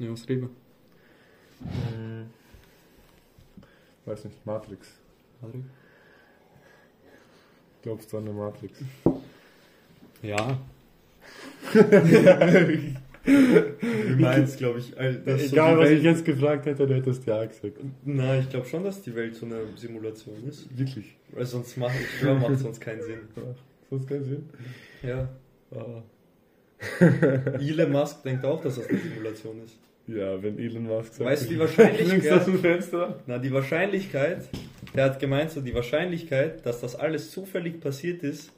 Ja, was reden Hm. Weiß nicht, Matrix. wir? Glaubst du an der Matrix? Ja. Du meinst, glaube ich, dass so Egal, die was Welt, ich jetzt gefragt hätte, du hättest ja gesagt. Nein, ich glaube schon, dass die Welt so eine Simulation ist. Wirklich. Weil sonst macht, ich schwör, macht sonst keinen Sinn. Sonst keinen Sinn. Ja. Ah. Elon Musk denkt auch, dass das eine Simulation ist. Ja, wenn Elon Musk sagt, Weißt du, die ich- Wahrscheinlichkeit- links aus dem Fenster? Na, die Wahrscheinlichkeit, der hat gemeint, so die Wahrscheinlichkeit, dass das alles zufällig passiert ist,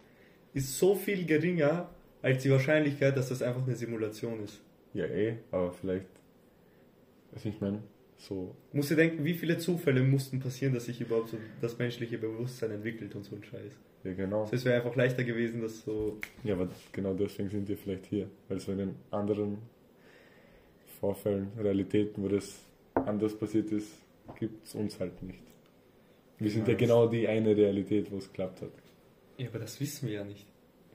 ist so viel geringer als die Wahrscheinlichkeit, dass das einfach eine Simulation ist. Ja, eh, aber vielleicht. Was ich meine, so. Musst du denken, wie viele Zufälle mussten passieren, dass sich überhaupt so das menschliche Bewusstsein entwickelt und so ein Scheiß. Ja, genau. Das wäre einfach leichter gewesen, dass so. Ja, aber genau deswegen sind wir vielleicht hier. Weil so in den anderen Vorfällen, Realitäten, wo das anders passiert ist, gibt es uns halt nicht. Wir sind ja genau die eine Realität, wo es geklappt hat. Ja, aber das wissen wir ja nicht.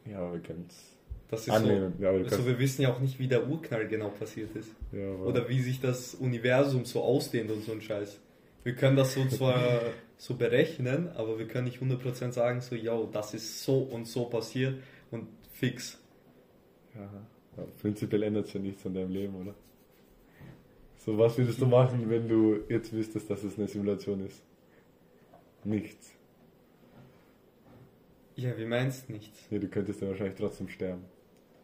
Ja, aber wir können es Das ist annehmen. Ja, so. du Also kannst, wir wissen ja auch nicht, wie der Urknall genau passiert ist. ja, Oder wie sich das Universum so ausdehnt und so ein Scheiß. Wir können das so zwar so berechnen, aber wir können nicht 100% sagen, so, yo, das ist so und so passiert und fix. ja, ja, prinzipiell ändert sich ja nichts an deinem Leben, oder? So, was würdest du machen, wenn du jetzt wüsstest, dass es eine Simulation ist? Nichts. Ja, wie meinst nichts? Ja, du könntest dann wahrscheinlich trotzdem sterben.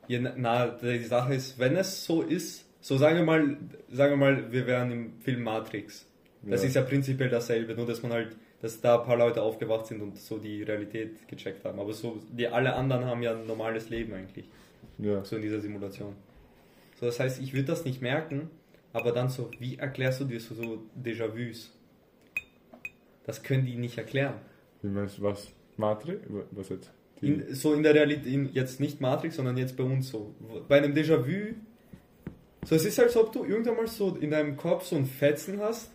Ja, na, na, die Sache ist, wenn es so ist, so sagen wir mal, sagen wir mal, wir wären im Film Matrix. Das Ja. ist ja prinzipiell dasselbe, nur dass man halt, dass da ein paar Leute aufgewacht sind und so die Realität gecheckt haben. Aber so, die alle anderen haben ja ein normales Leben eigentlich. Ja. so in dieser Simulation. So, das heißt, ich würde das nicht merken, aber dann so, wie erklärst du dir so, so Déjà-vus? Das können die nicht erklären. Wie meinst du, was? Matrix? Was jetzt? In, so in der Realität, in, jetzt nicht Matrix, sondern jetzt bei uns so. Bei einem Déjà-vu, so es ist halt so, ob du irgendwann mal so in deinem Kopf so ein Fetzen hast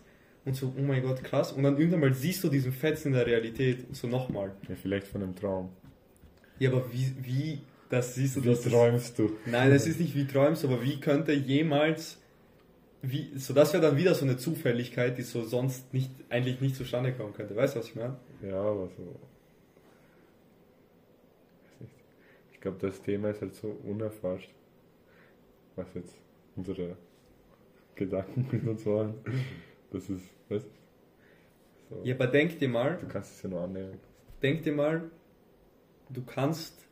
und so, oh mein Gott, krass, und dann irgendwann mal siehst du diesen Fetzen in der Realität und so nochmal. Ja, vielleicht von einem Traum. Ja, aber wie, wie, das siehst du, Wie das träumst du? Nein, das ist nicht wie träumst, aber wie könnte jemals, wie, so das wäre dann wieder so eine Zufälligkeit, die so sonst nicht, eigentlich nicht zustande kommen könnte. Weißt du, was ich meine? Ja, aber so. Ich glaube, das Thema ist halt so unerforscht. Was jetzt unsere Gedanken mit uns waren. Das ist, weißt du? So. Ja, aber denk dir mal, Du kannst es ja nur annehmen. denk dir mal, du kannst,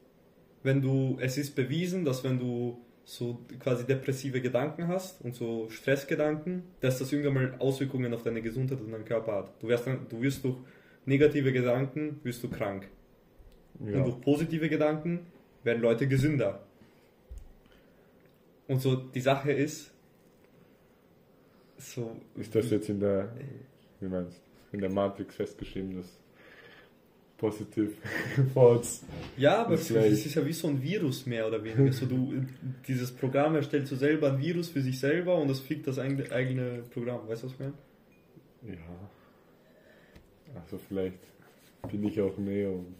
wenn du, es ist bewiesen, dass wenn du so quasi depressive Gedanken hast und so Stressgedanken, dass das irgendwann mal Auswirkungen auf deine Gesundheit und deinen Körper hat. Du wirst, dann, du wirst durch negative Gedanken, wirst du krank. Und Ja. durch positive Gedanken werden Leute gesünder. Und so die Sache ist, so. Ist das jetzt in der, wie meinst in der Matrix festgeschrieben, dass positiv false. Ja, aber Das es, es ist ja wie so ein Virus mehr oder weniger. So du, dieses Programm erstellt so selber ein Virus für sich selber und das fickt das eigene, eigene Programm. Weißt du, was ich meine? Ja. Also vielleicht bin ich auch Neo und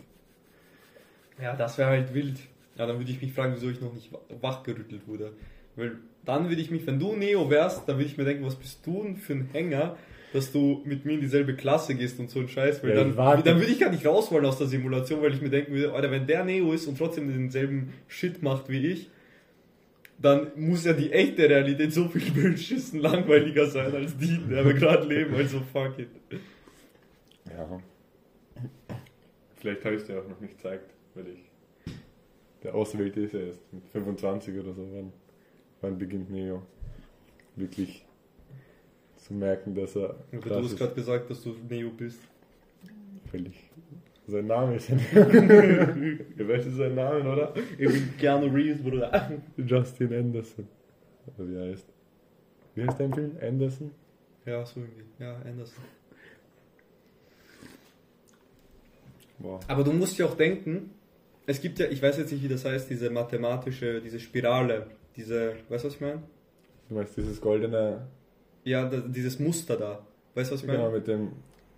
Ja, das wäre halt wild. Ja, dann würde ich mich fragen, wieso ich noch nicht wa- wachgerüttelt wurde. Weil dann würde ich mich, wenn du Neo wärst, dann würde ich mir denken, was bist du denn für ein Hänger, dass du mit mir in dieselbe Klasse gehst und so ein Scheiß. Weil Ja, dann, dann würde ich gar nicht raus wollen aus der Simulation, weil ich mir denken würde, Alter, wenn der Neo ist und trotzdem denselben Shit macht wie ich, dann muss ja die echte Realität so viel beschissen langweiliger sein als die, in der wir gerade leben. Also fuck it. Ja. Vielleicht habe ich es dir auch noch nicht gezeigt, weil ich. Der Auserwählte ist ja erst mit 25 oder so. Wann, wann beginnt Neo wirklich zu merken, dass er. Aber du hast gerade gesagt, dass du Neo bist. Völlig. Sein Name ist ja Neo. Ihr weißt sein Name, oder? Ich bin Keanu Reeves, Bruder. Justin Anderson. Oder wie heißt? Wie heißt dein Film? Anderson? Ja, so irgendwie. Ja, Anderson. Wow. Aber du musst ja auch denken, es gibt ja, ich weiß jetzt nicht, wie das heißt, diese mathematische, diese Spirale, diese, weißt du, was ich meine? Du meinst dieses goldene. Ja, da, dieses Muster da. Weißt du, was ich meine? Genau, mit dem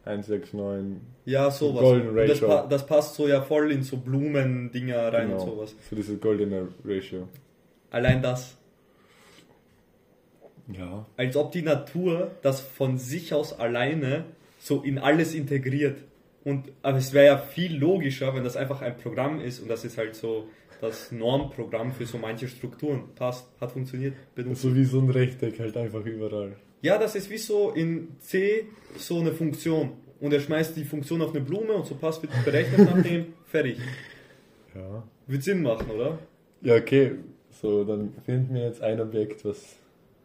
169. Ja, sowas. Golden Und das, Ratio. pa das passt so ja voll in so Blumendinger rein genau. und sowas. So dieses goldene Ratio. Allein das. Ja. Als ob die Natur das von sich aus alleine so in alles integriert. Und, aber es wäre ja viel logischer, wenn das einfach ein Programm ist und das ist halt so das Normprogramm für so manche Strukturen. Passt, hat funktioniert, benutzt. So wie so ein Rechteck halt einfach überall. Ja, das ist wie so in C so eine Funktion. Und er schmeißt die Funktion auf eine Blume und so passt wird berechnet nach dem, fertig. Ja. Wird Sinn machen, oder? Ja, okay. So, dann finden wir jetzt ein Objekt, was,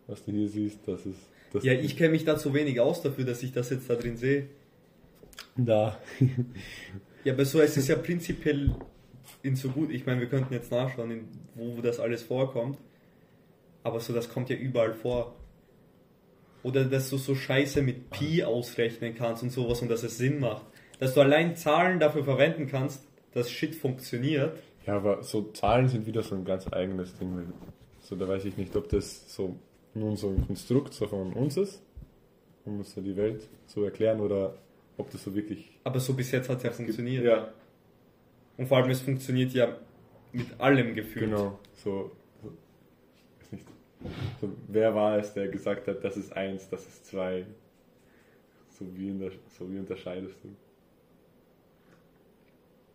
was du hier siehst. Das ist. Das Ja, ich kenne mich da zu wenig aus dafür, dass ich das jetzt da drin sehe. Da. Ja, aber so es ist ja prinzipiell in so gut. Ich meine, wir könnten jetzt nachschauen, in, wo das alles vorkommt. Aber so, das kommt ja überall vor. Oder dass du so Scheiße mit Pi ausrechnen kannst und sowas und dass es Sinn macht. Dass du allein Zahlen dafür verwenden kannst, dass Shit funktioniert. Ja, aber so Zahlen sind wieder so ein ganz eigenes Ding. So, da weiß ich nicht, ob das so nun so ein Konstrukt so von uns ist, um uns so die Welt zu erklären, oder ob das so wirklich. Aber so bis jetzt hat es ja funktioniert. Ja, Und vor allem, es funktioniert ja mit allem gefühlt. genau. So. So, wer war es, der gesagt hat, das ist eins, das ist zwei? So wie, der, so wie unterscheidest du?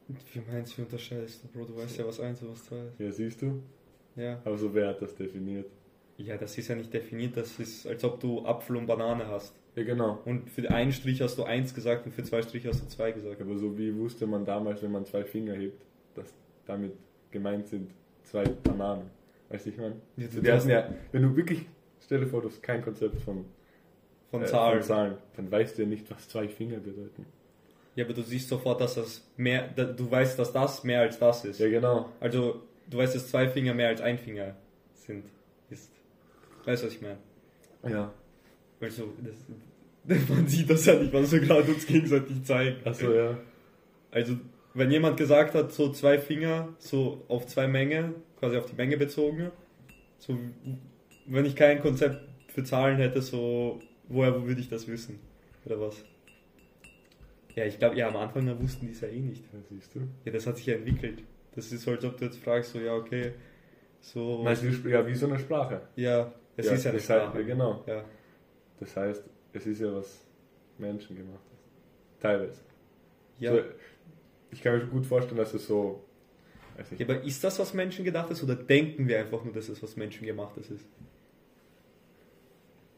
Wie meinst du, wie unterscheidest du, Bro? Du weißt ja, was eins und was zwei ist. Ja, siehst du? Ja. Aber so wer hat das definiert? Ja, das ist ja nicht definiert, das ist, als ob du Apfel und Banane hast. Ja, genau. Und für einen Strich hast du eins gesagt und für zwei Striche hast du zwei gesagt. Aber so wie wusste man damals, wenn man zwei Finger hebt, dass damit gemeint sind zwei Bananen. Weißt du, ich meine? Ja, hast- hatten ja, wenn du wirklich, stell dir vor, du hast kein Konzept von, Von äh, Zahlen. von Zahlen, dann weißt du ja nicht, was zwei Finger bedeuten. Ja, aber du siehst sofort, dass das mehr, du weißt, dass das mehr als das ist. Ja, genau. Also, du weißt, dass zwei Finger mehr als ein Finger sind. Ist. Weißt du, was ich meine? Ja. Also, das, man sieht das ja nicht, was wir gerade uns gegenseitig zeigen. Achso, ja. Also, wenn jemand gesagt hat, so zwei Finger, so auf zwei Menge, quasi auf die Menge bezogen, so, wenn ich kein Konzept für Zahlen hätte, so, woher würde ich das wissen? Oder was? Ja, ich glaube, ja, am Anfang da wussten die es ja eh nicht. ja. Siehst du? Ja, das hat sich ja entwickelt. Das ist so, als ob du jetzt fragst, so, ja, okay, so, Meinst du, ja, wie so eine Sprache. ja, es ja, ist ja eine heißt, Sprache. ja, genau. Ja. Das heißt, es ist ja was Menschen gemacht ist. Teilweise. Ja. So, ich kann mir gut vorstellen, dass es so, weiß nicht, ja, aber ist das was Menschen gedacht ist oder denken wir einfach nur, dass es was Menschen gemachtes ist?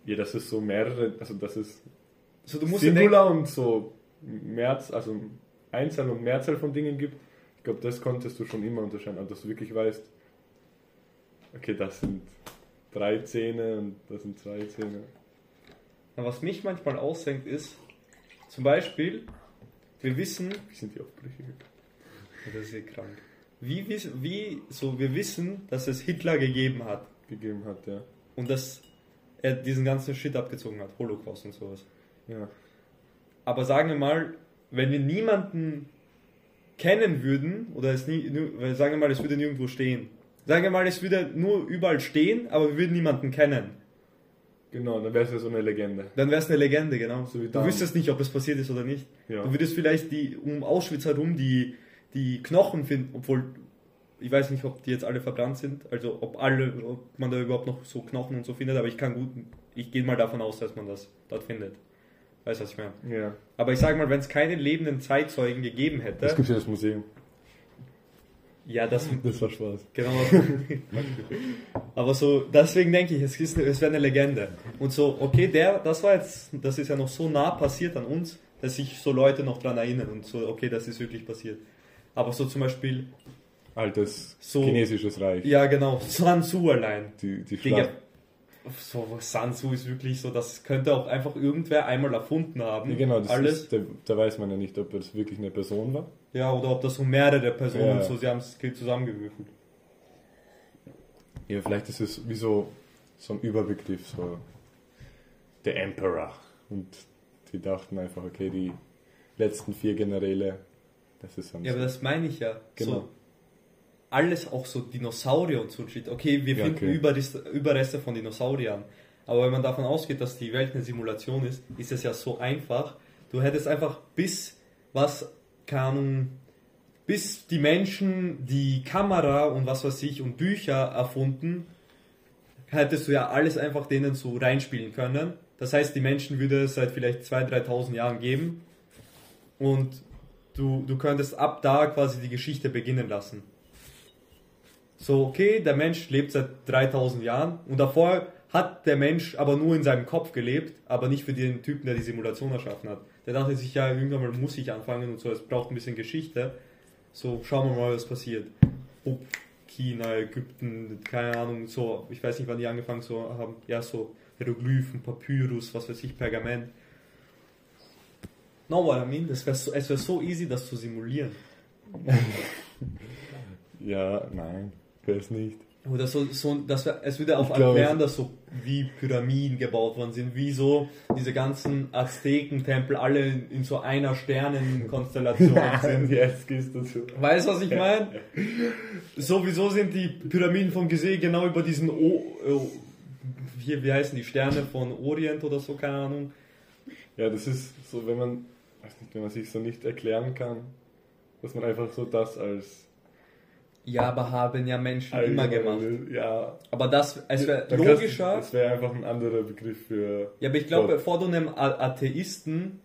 ja, dass es so mehrere, also dass es So, du musst Singular und so Mehrz, also Einzahl und Mehrzahl von Dingen gibt. Ich glaube, das konntest du schon immer unterscheiden, also dass du wirklich weißt, okay, das sind drei Zähne und das sind zwei Zähne. Na, was mich manchmal aussenkt ist, zum Beispiel, wir wissen, Wie sind die Aufbrüche? das ist eh krank, wie, wie, so, wir wissen, dass es Hitler gegeben hat gegeben hat, ja. und dass er diesen ganzen Shit abgezogen hat, Holocaust und sowas. Ja, Aber sagen wir mal, wenn wir niemanden kennen würden, oder es nie, sagen wir mal, es würde nirgendwo stehen. Sagen wir mal, es würde nur überall stehen, aber wir würden niemanden kennen. genau, dann wäre es ja so eine Legende. Dann wäre es eine Legende, genau. So du wüsstest nicht, ob es passiert ist oder nicht. Ja. Du würdest vielleicht die um Auschwitz herum die, die Knochen finden, obwohl ich weiß nicht, ob die jetzt alle verbrannt sind, also ob alle, ob man da überhaupt noch so Knochen und so findet, aber ich kann gut, ich gehe mal davon aus, dass man das dort findet. Weißt du, was ich meine? Ja. Aber ich sage mal, wenn es keine lebenden Zeitzeugen gegeben Es hätte, gibt ja das Museum. ja, das Das war Spaß. Genau. Aber so, deswegen denke ich, es, ist, es wäre eine Legende. Und so, okay, der, das war jetzt, das ist ja noch so nah passiert an uns, dass sich so Leute noch dran erinnern und so, okay, das ist wirklich passiert. Aber so zum Beispiel, Altes So- chinesisches Reich. ja genau, Sun Tzu allein. Die, die Digga, so, Sun Tzu ist wirklich so, das könnte auch einfach irgendwer einmal erfunden haben. Ja, genau, das alles. Ist, da, da weiß man ja nicht, ob das wirklich eine Person war. Ja, oder ob das so mehrere Personen Ja. so, sie haben es zusammengewürfelt. Ja, vielleicht ist es wie so, so ein Überbegriff, so der Emperor. Und die dachten einfach, okay, die letzten vier Generäle, das ist dann Ja, aber das meine ich ja. Genau. So, alles, auch so Dinosaurier und so Shit. Okay, wir Ja, finden okay. Überreste, Überreste von Dinosauriern. Aber wenn man davon ausgeht, dass die Welt eine Simulation ist, ist es ja so einfach. Du hättest einfach bis, was, Ahnung, bis die Menschen die Kamera und was weiß ich und Bücher erfunden, hättest du ja alles einfach denen so reinspielen können. Das heißt, die Menschen würde es seit vielleicht 2.000, 3.000 Jahren geben und du, du könntest ab da quasi die Geschichte beginnen lassen. So, okay, der Mensch lebt seit 3000 Jahren und davor hat der Mensch aber nur in seinem Kopf gelebt, aber nicht für den Typen, der die Simulation erschaffen hat. Der dachte sich, ja, irgendwann mal muss ich anfangen und so, es braucht ein bisschen Geschichte. So, schauen wir mal, was passiert. Oh, China, Ägypten, keine Ahnung, so, ich weiß nicht, wann die angefangen so haben, ja, so Hieroglyphen, Papyrus, was weiß ich, Pergament. No, what I mean, das wär so, es wäre so easy, das zu simulieren. Ja, nein, wäre es nicht. Oder so, so das wär, es würde erklären, dass so wie Pyramiden gebaut worden sind, wie so diese ganzen Azteken-Tempel alle in, so einer Sternenkonstellation sind. jetzt gehst du zu. Weißt du, was ich meine? Sowieso sind die Pyramiden vom Gizeh genau über diesen, o wie, wie heißen die Sterne von Orient oder so, keine Ahnung. Ja, das ist so, wenn man, weiß nicht, wenn man sich so nicht erklären kann, dass man einfach so das als Ja, aber haben ja Menschen immer gemacht. Ja. Aber das, es wäre logischer. Das wäre einfach ein anderer Begriff für. Ja, aber ich glaube, bevor du einem Atheisten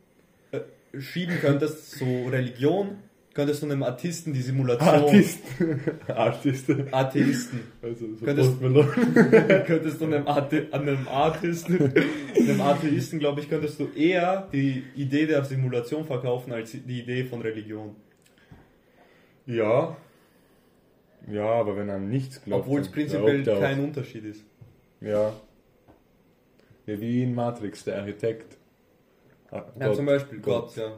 äh, schieben könntest, so Religion, könntest du einem Atheisten die Simulation. Artist. Artist. Atheisten. Also so Könntest- könntest du einem, an einem Atheisten, einem Atheisten, glaube ich, könntest du eher die Idee der Simulation verkaufen als die Idee von Religion. Ja. Ja, aber wenn er an nichts glaubt. Obwohl es prinzipiell auch- kein Unterschied ist. Ja. Ja, wie in Matrix, der Architekt. Ah, Ja, Gott, zum Beispiel Gott, ja.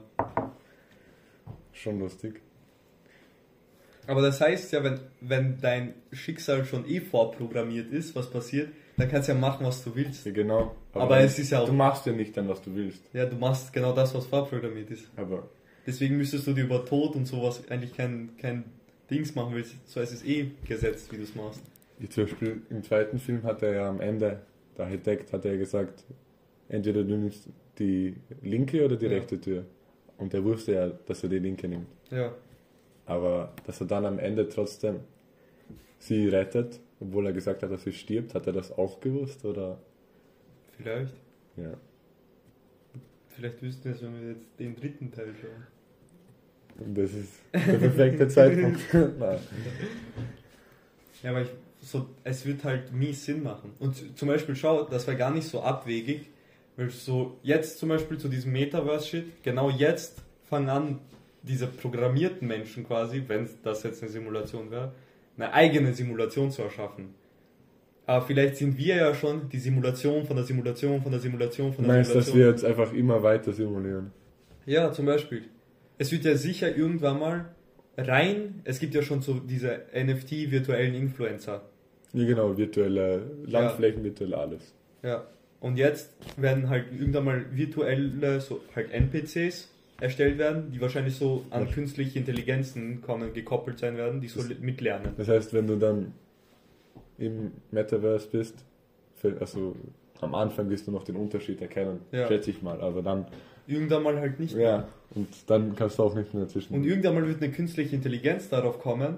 Schon lustig. Aber das heißt ja, wenn, wenn dein Schicksal schon eh vorprogrammiert ist, was passiert, dann kannst du ja machen, was du willst. Ja, genau. Aber es ist ja auch- Du machst ja nicht dann, was du willst. Ja, du machst genau das, was vorprogrammiert ist. Aber Deswegen müsstest du dir über Tod und sowas eigentlich kein, kein Dings machen willst. So ist es eh gesetzt, wie du es machst. wie zum Beispiel im zweiten Film hat er ja am Ende, der Architekt hat er ja gesagt, entweder du nimmst die linke oder die Ja. rechte Tür. Und er wusste ja, dass er die linke nimmt. Ja. Aber dass er dann am Ende trotzdem sie rettet, obwohl er gesagt hat, dass sie stirbt, hat er das auch gewusst? Oder? Vielleicht. Ja. Vielleicht wüssten wir es, wenn wir jetzt den dritten Teil schauen. Das ist der perfekte Zeitpunkt. Ja, aber ich, so, es wird halt mies Sinn machen. Und zum Beispiel, schau, das wäre gar nicht so abwegig, so jetzt zum Beispiel zu diesem Metaverse-Shit, genau jetzt fangen an, diese programmierten Menschen quasi, wenn das jetzt eine Simulation wäre, eine eigene Simulation zu erschaffen. Aber vielleicht sind wir ja schon die Simulation von der Simulation von der Simulation von der meinst, dass Simulation. wir jetzt einfach immer weiter simulieren? Ja, zum Beispiel. Es wird ja sicher irgendwann mal rein, es gibt ja schon so diese NFT-virtuellen Influencer. Ja, genau, virtuelle Landflächen, virtuell alles. Ja. Und jetzt werden halt irgendwann mal virtuelle, so halt NPCs erstellt werden, die wahrscheinlich so an künstliche Intelligenzen kommen, gekoppelt sein werden, die so Das- mitlernen. Das heißt, wenn du dann im Metaverse bist, also am Anfang wirst du noch den Unterschied erkennen, Ja. schätze ich mal. Aber dann, Irgendwann mal halt nicht. ja, und dann kannst du auch nicht mehr dazwischen. Und irgendwann mal wird eine künstliche Intelligenz darauf kommen,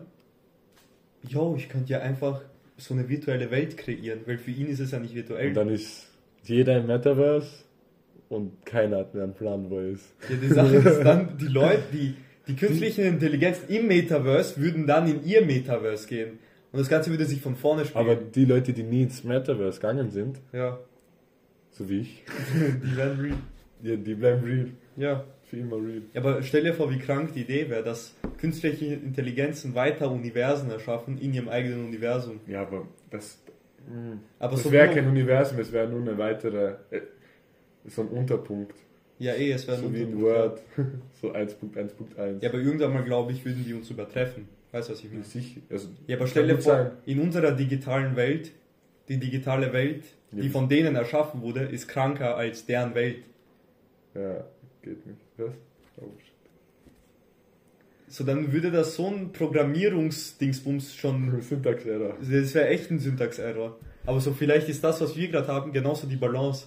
jo, ich könnte ja einfach so eine virtuelle Welt kreieren, weil für ihn ist es ja nicht virtuell. Und dann ist jeder im Metaverse und keiner hat mehr einen Plan, wo er ist. Ja, die Sache ist dann, die Leute, die, die künstlichen Intelligenzen im Metaverse würden dann in ihr Metaverse gehen. Und das Ganze würde sich von vorne spielen. Aber die Leute, die nie ins Metaverse gegangen sind, ja, so wie ich, die werden real. die, die bleiben real. Ja. Für immer real. Ja, Aber stell dir vor, wie krank die Idee wäre, dass künstliche Intelligenzen weiter Universen erschaffen in ihrem eigenen Universum. Ja, aber das, Aber das so wäre kein Universum, es wäre nur eine weitere, äh, so ein Unterpunkt. Ja, eh, es wäre So ein wie in Unterpunkt, Word, so 1.1.1. Ja, aber irgendwann mal, glaube ich, würden die uns übertreffen. Weißt du, was ich meine? Sicher, also, Ja, aber stell dir vor, sein. in unserer digitalen Welt, die digitale Welt, die Ja. von denen erschaffen wurde, ist kranker als deren Welt. ja, geht nicht. Was? Oh. So, dann würde das so ein Programmierungsdingsbums schon. Syntax-Error. Das wäre echt ein Syntax-Error. Aber so, vielleicht ist das, was wir gerade haben, genauso die Balance.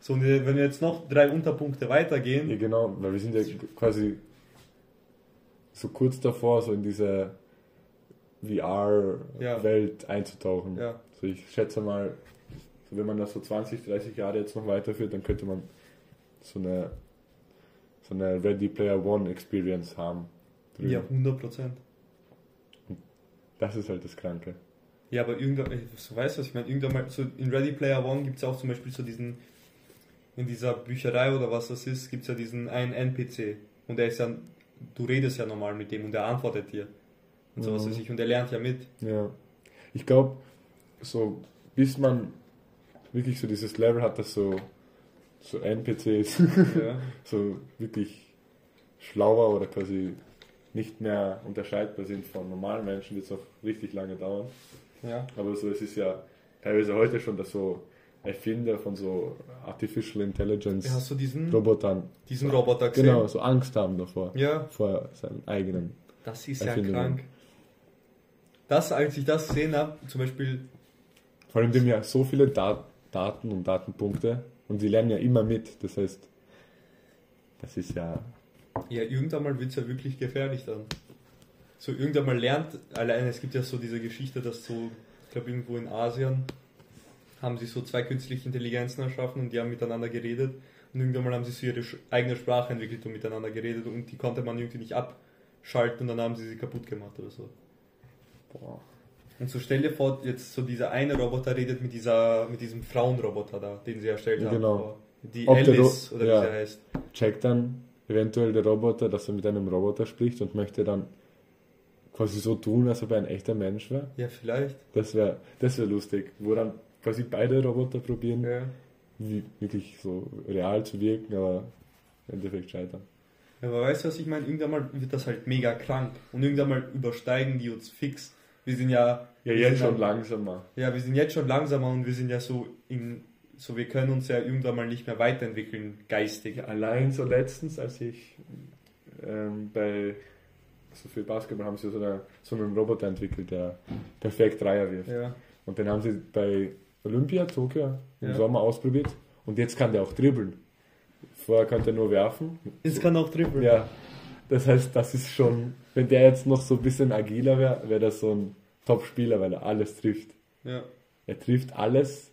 So, ne, wenn wir jetzt noch drei Unterpunkte weitergehen, Ja, genau, weil wir sind ja quasi so kurz davor, so in diese VR-Welt einzutauchen. Ja. So ich schätze mal, wenn man das so 20, 30 Jahre jetzt noch weiterführt, dann könnte man so eine, so eine Ready Player One Experience haben. Drüben. Ja, 100 Prozent. Das ist halt das Kranke. Ja, aber irgendwann, so weißt du, was ich meine? Irgendwann mal, so in Ready Player One gibt es auch zum Beispiel so diesen, in dieser Bücherei oder was das ist, gibt es ja diesen einen NPC. Und der ist ja, du redest ja normal mit dem und der antwortet dir. Und sowas Mhm. weiß ich. Und der lernt ja mit. Ja. Ich glaube, so bis man wirklich so dieses Level hat, dass so, so NPCs Ja. so wirklich schlauer oder quasi nicht mehr unterscheidbar sind von normalen Menschen, wird es auch richtig lange dauern. ja. Aber so, es ist ja teilweise heute schon, dass so Erfinder von so Artificial Intelligence Hast du diesen, Robotern diesen Roboter gesehen? genau so Angst haben davor, Ja, vor seinem eigenen. das ist ja krank. Das, als ich das gesehen habe, zum Beispiel, Vor allem dem ja so viele Dat Daten und Datenpunkte und sie lernen ja immer mit. Das heißt, das ist ja ja, irgendwann mal wird es ja wirklich gefährlich dann. So, irgendwann mal lernt, alleine, es gibt ja so diese Geschichte, dass so, ich glaube, irgendwo in Asien haben sie so zwei künstliche Intelligenzen erschaffen und die haben miteinander geredet. Und irgendwann mal haben sie so ihre eigene Sprache entwickelt und miteinander geredet und die konnte man irgendwie nicht abschalten und dann haben sie sie kaputt gemacht oder so. boah, Und so stell dir vor, jetzt so dieser eine Roboter redet mit dieser, mit diesem Frauenroboter da, den sie erstellt Ja, haben. genau. Die Ob Alice oder ja. wie sie heißt. checkt dann eventuell der Roboter, dass er mit einem Roboter spricht und möchte dann quasi so tun, als ob er ein echter Mensch wäre. Ja, vielleicht. Das wäre das wär lustig, wo dann quasi beide Roboter probieren, Ja. wie, wirklich so real zu wirken, aber im Endeffekt scheitern. Ja, Aber weißt du, was ich meine? Irgendwann mal wird das halt mega krank. Und irgendwann mal übersteigen die uns fix. Wir sind ja. Ja, jetzt schon langsamer. Ja, wir sind jetzt schon langsamer und wir sind ja so in. So, wir können uns ja irgendwann mal nicht mehr weiterentwickeln, geistig. Allein so letztens, als ich ähm, bei so für Basketball haben sie so, eine, so einen Roboter entwickelt, der perfekt Dreier wirft. Ja. Und den haben sie bei Olympia, Tokio, im Ja. Sommer ausprobiert. Und jetzt kann der auch dribbeln. Vorher konnte er nur werfen. Es kann auch trippeln. Ja, das heißt, das ist schon, wenn der jetzt noch so ein bisschen agiler wäre, wäre das so ein Top-Spieler, weil er alles trifft. Ja. Er trifft alles.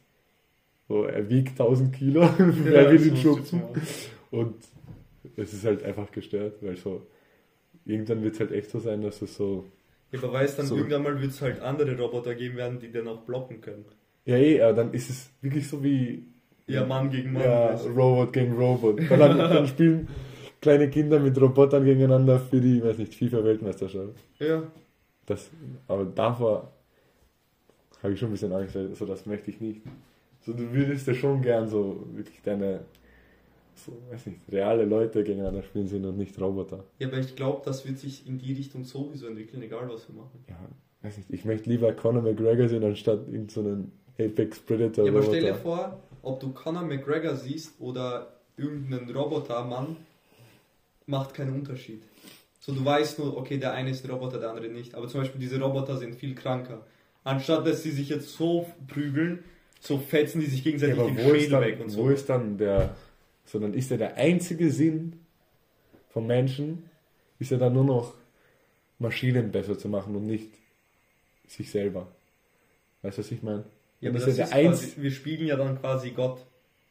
So, er wiegt 1000 Kilo, Ja, er will ihn schubsen. Und es ist halt einfach gestört, weil so, irgendwann wird es halt echt so sein, dass es so, Ja, aber weißt dann, So. irgendwann mal wird es halt andere Roboter geben werden, die dann auch blocken können. ja eh, aber dann ist es wirklich so wie Ja, Mann gegen Mann. ja, du. Robot gegen Robot. Weil dann, dann spielen kleine Kinder mit Robotern gegeneinander für die, weiß nicht, FIFA-Weltmeisterschaft. ja. Das, aber davor habe ich schon ein bisschen Angst, weil so das möchte ich nicht. So, du würdest ja schon gern so wirklich deine, so, weiß nicht, reale Leute gegeneinander spielen sehen und nicht Roboter. Ja, aber ich glaube, das wird sich in die Richtung sowieso entwickeln, egal was wir machen. Ja, weiß nicht, ich möchte lieber Conor McGregor sehen, anstatt irgendeinen so einen Apex Predator Ja, aber stell dir vor, ob du Conor McGregor siehst oder irgendeinen Robotermann, macht keinen Unterschied. So, du weißt nur, okay, der eine ist ein Roboter, der andere nicht. Aber zum Beispiel diese Roboter sind viel kranker. Anstatt dass sie sich jetzt so prügeln, so fetzen die sich Ja, gegenseitig aber den ist, Schädel dann, weg und so. wo ist dann der, sondern ist ja der einzige Sinn vom Menschen, ist ja dann nur noch Maschinen besser zu machen und nicht sich selber. Weißt du, was ich meine? Ja, aber ist das ja ist der Einz- quasi, wir spiegeln ja dann quasi Gott.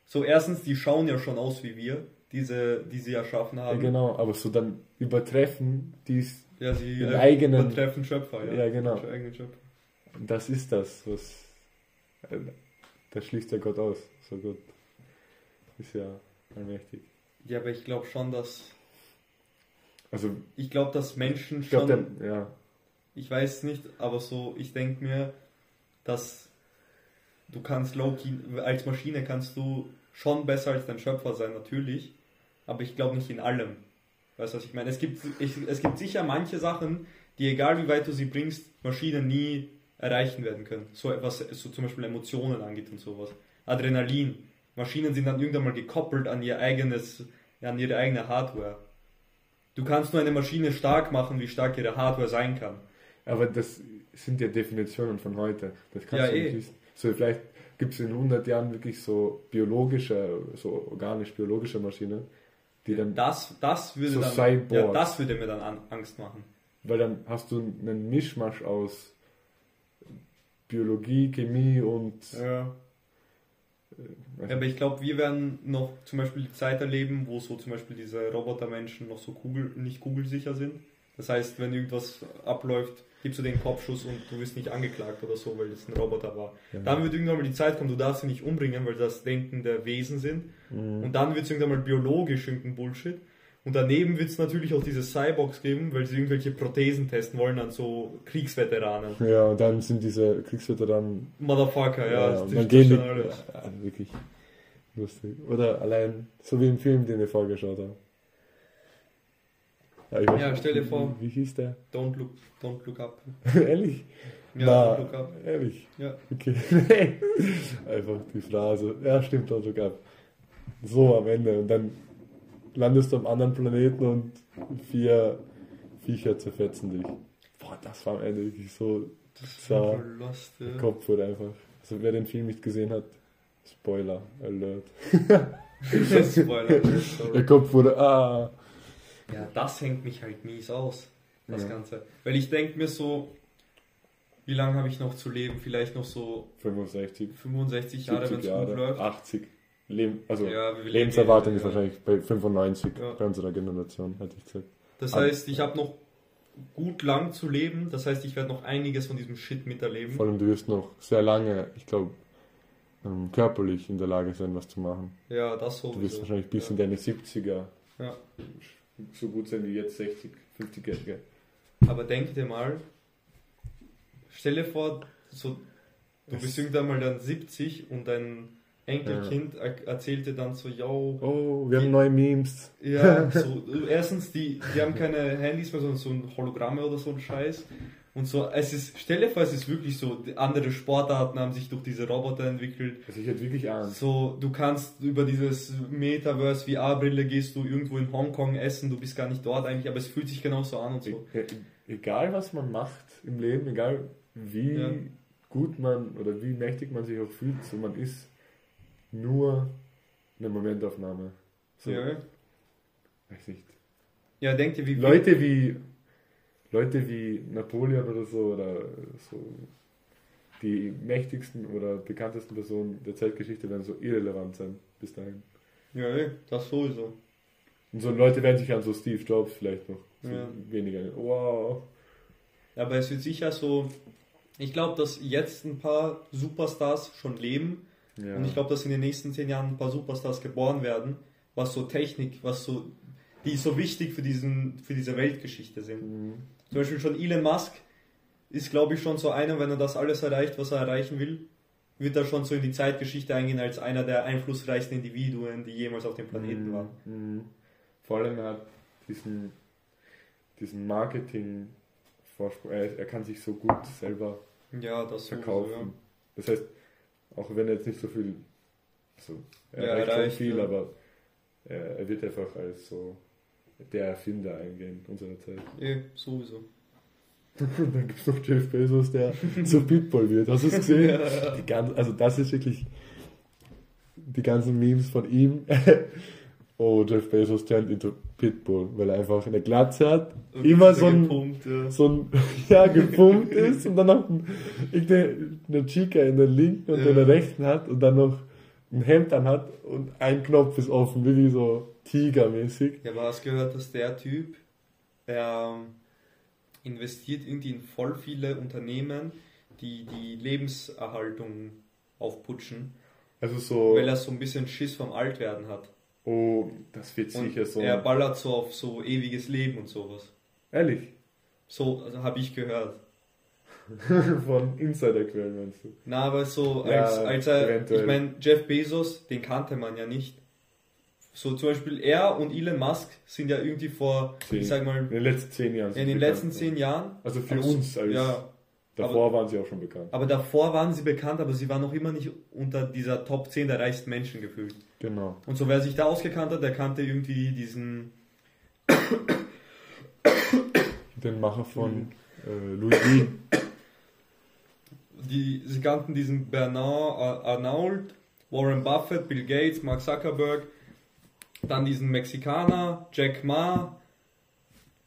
So, erstens, die schauen ja schon aus wie wir, diese, die sie erschaffen Ja, haben. genau, aber so dann übertreffen, dies, Ja, sie Den äh, eigenen- übertreffen Schöpfer, ja. Ja, genau. Das ist das, was, äh, das schließt ja Gott aus. So Gott ist ja allmächtig. Ja, aber ich glaube schon, dass Also, ich glaube, dass Menschen ich schon, glaube, der, ja, ich weiß nicht, aber so, ich denke mir, dass du kannst Loki, als Maschine kannst du schon besser als dein Schöpfer sein, natürlich, aber ich glaube nicht in allem. Weißt du, was ich meine? Es gibt, ich, es gibt sicher manche Sachen, die, egal wie weit du sie bringst, Maschinen nie erreichen werden können. So etwas, so zum Beispiel Emotionen angeht und sowas. Adrenalin. Maschinen sind dann irgendwann mal gekoppelt an ihr eigenes, an ihre eigene Hardware. Du kannst nur eine Maschine stark machen, wie stark ihre Hardware sein kann. aber das sind ja Definitionen von heute. Das kannst Ja, du nicht eh. wissen. So, vielleicht gibt es in 100 Jahren wirklich so biologische, so organisch-biologische Maschinen, die dann Das, das würde So dann, ja, das würde mir dann an, Angst machen. Weil dann hast du einen Mischmasch aus Biologie, Chemie und. Ja. Äh, Ja, aber ich glaube, wir werden noch zum Beispiel die Zeit erleben, wo so zum Beispiel diese Robotermenschen noch so kugel, nicht kugelsicher sind. Das heißt, wenn irgendwas abläuft, gibst du den Kopfschuss und du wirst nicht angeklagt oder so, weil das ein Roboter war. Ja. Dann wird irgendwann mal die Zeit kommen, du darfst sie nicht umbringen, weil das denkende Wesen sind. Mhm. Und dann wird es irgendwann mal biologisch irgendein Bullshit. Und daneben wird es natürlich auch diese Cyborgs geben, weil sie irgendwelche Prothesen testen wollen an so Kriegsveteranen. Ja, und dann sind diese Kriegsveteranen. Motherfucker, ja. ist dann gehen die. schon alles. Ja, wirklich lustig. Oder allein, so wie im Film, den wir vorgeschaut haben. Ja, weiß Ja, stell dir vor. Wie, wie hieß der? Don't look, don't look up. Ehrlich? Ja, Na, don't look up. Ehrlich? Ja. Okay. Einfach die Phrase. Ja, stimmt, don't look up. So am Ende. Und dann landest du am anderen Planeten und vier Viecher zerfetzen dich. Boah, das war am Ende wirklich so. Das ist So. lost, ja. Der Kopf wurde einfach. Also wer den Film nicht gesehen hat, Spoiler Alert. Spoiler, Der. Kopf wurde. Ah. Ja, das hängt mich halt mies aus, das Ja. Ganze. Weil ich denke mir so, wie lange habe ich noch zu leben? Vielleicht noch so 65, 65 Jahre, wenn 70 es gut läuft. 80. Leben, also Ja, Lebenserwartung ja, ist ja. wahrscheinlich bei 95 Ja. bei unserer Generation, hätte ich gesagt. Das heißt, ich habe noch gut lang zu leben. Das heißt, ich werde noch einiges von diesem Shit miterleben. Vor allem du wirst noch sehr lange, ich glaube, ähm, körperlich in der Lage sein, was zu machen. Ja, das Du wirst wahrscheinlich bis in deine 70er Ja. so gut sein wie jetzt 60, 50-Jährige. Aber denk dir mal, stell dir vor, so, du Das- bist irgendwann mal dann 70 und dein Enkelkind er erzählt dir dann so, yo, Oh, wir haben neue Memes. Ja, so, erstens, die, die haben keine Handys mehr, sondern so ein Hologramme oder so ein Scheiß. Und so, es ist, stell dir vor, es ist wirklich so, die andere Sportarten haben sich durch diese Roboter entwickelt. Also ich hätte wirklich Angst. So, du kannst über dieses Metaverse VR-Brille gehst du irgendwo in Hongkong essen, du bist gar nicht dort eigentlich, aber es fühlt sich genauso an und so. E egal was man macht im Leben, egal wie Ja. gut man oder wie mächtig man sich auch fühlt, so man ist nur eine Momentaufnahme. So, Ja, weiß nicht. ja denk dir, wie Leute wie Leute wie Napoleon oder so oder so die mächtigsten oder bekanntesten Personen der Zeitgeschichte werden so irrelevant sein bis dahin. Ja, ja, das sowieso. Und so Leute werden sich an so Steve Jobs vielleicht noch so Ja. weniger. Wow. Aber es wird sicher so, ich glaube, dass jetzt ein paar Superstars schon leben Ja. Und ich glaube, dass in den nächsten zehn Jahren ein paar Superstars geboren werden, was so Technik, was so, die so wichtig für, diesen, für diese Weltgeschichte sind. Mhm. Zum Beispiel schon Elon Musk ist, glaube ich, schon so einer, wenn er das alles erreicht, was er erreichen will, wird er schon so in die Zeitgeschichte eingehen als einer der einflussreichsten Individuen, die jemals auf dem Planeten Mhm. waren. Mhm. Vor allem er hat diesen, diesen Marketing Vorsprung. Er, er kann sich so gut selber Ja, das sowieso, verkaufen. Das heißt, auch wenn er jetzt nicht so viel, also er Ja, erreicht schon viel, ja. aber er, er wird einfach als so der Erfinder eingehen unserer Zeit. ja. Sowieso. Und dann gibt es noch Jeff Bezos, der zu Pitbull wird. Hast du es gesehen? Ja. Die ganzen, also das ist wirklich die ganzen Memes von ihm. Oh, Jeff Bezos turned into Pitbull, weil er einfach eine Glatze hat, immer so ein, Punkt, ja. so ein, ja, gepumpt ist und dann noch ein, eine Chica in der linken und Ja. in der rechten hat und dann noch ein Hemd an hat und ein Knopf ist offen, wirklich so tigermäßig. Ja, aber hast gehört, dass der Typ, er ähm, investiert irgendwie in voll viele Unternehmen, die die Lebenserhaltung aufputschen, Also so, weil er so ein bisschen Schiss vom Altwerden hat. Oh, das wird Und sicher so. er ballert so auf so ewiges Leben und sowas. Ehrlich, So also habe ich gehört. von Insiderquellen meinst du? Na, aber so, Ja, als, als er, eventuell. ich meine, Jeff Bezos, den kannte man ja nicht. So zum Beispiel er und Elon Musk sind ja irgendwie vor, Zehn. ich sag mal, In den letzten zehn Jahren. in den letzten zehn Jahren. Also für aber uns als. Ja, davor waren sie auch schon bekannt. Aber davor waren sie bekannt, aber sie waren noch immer nicht unter dieser Top 10 der reichsten Menschen gefühlt. Genau. Und so wer sich da ausgekannt hat, der kannte irgendwie diesen, Den Macher von Mhm. äh, Louis Vuitton. die, sie kannten diesen Bernard Ar- Arnault, Warren Buffett, Bill Gates, Mark Zuckerberg, dann diesen Mexikaner, Jack Ma.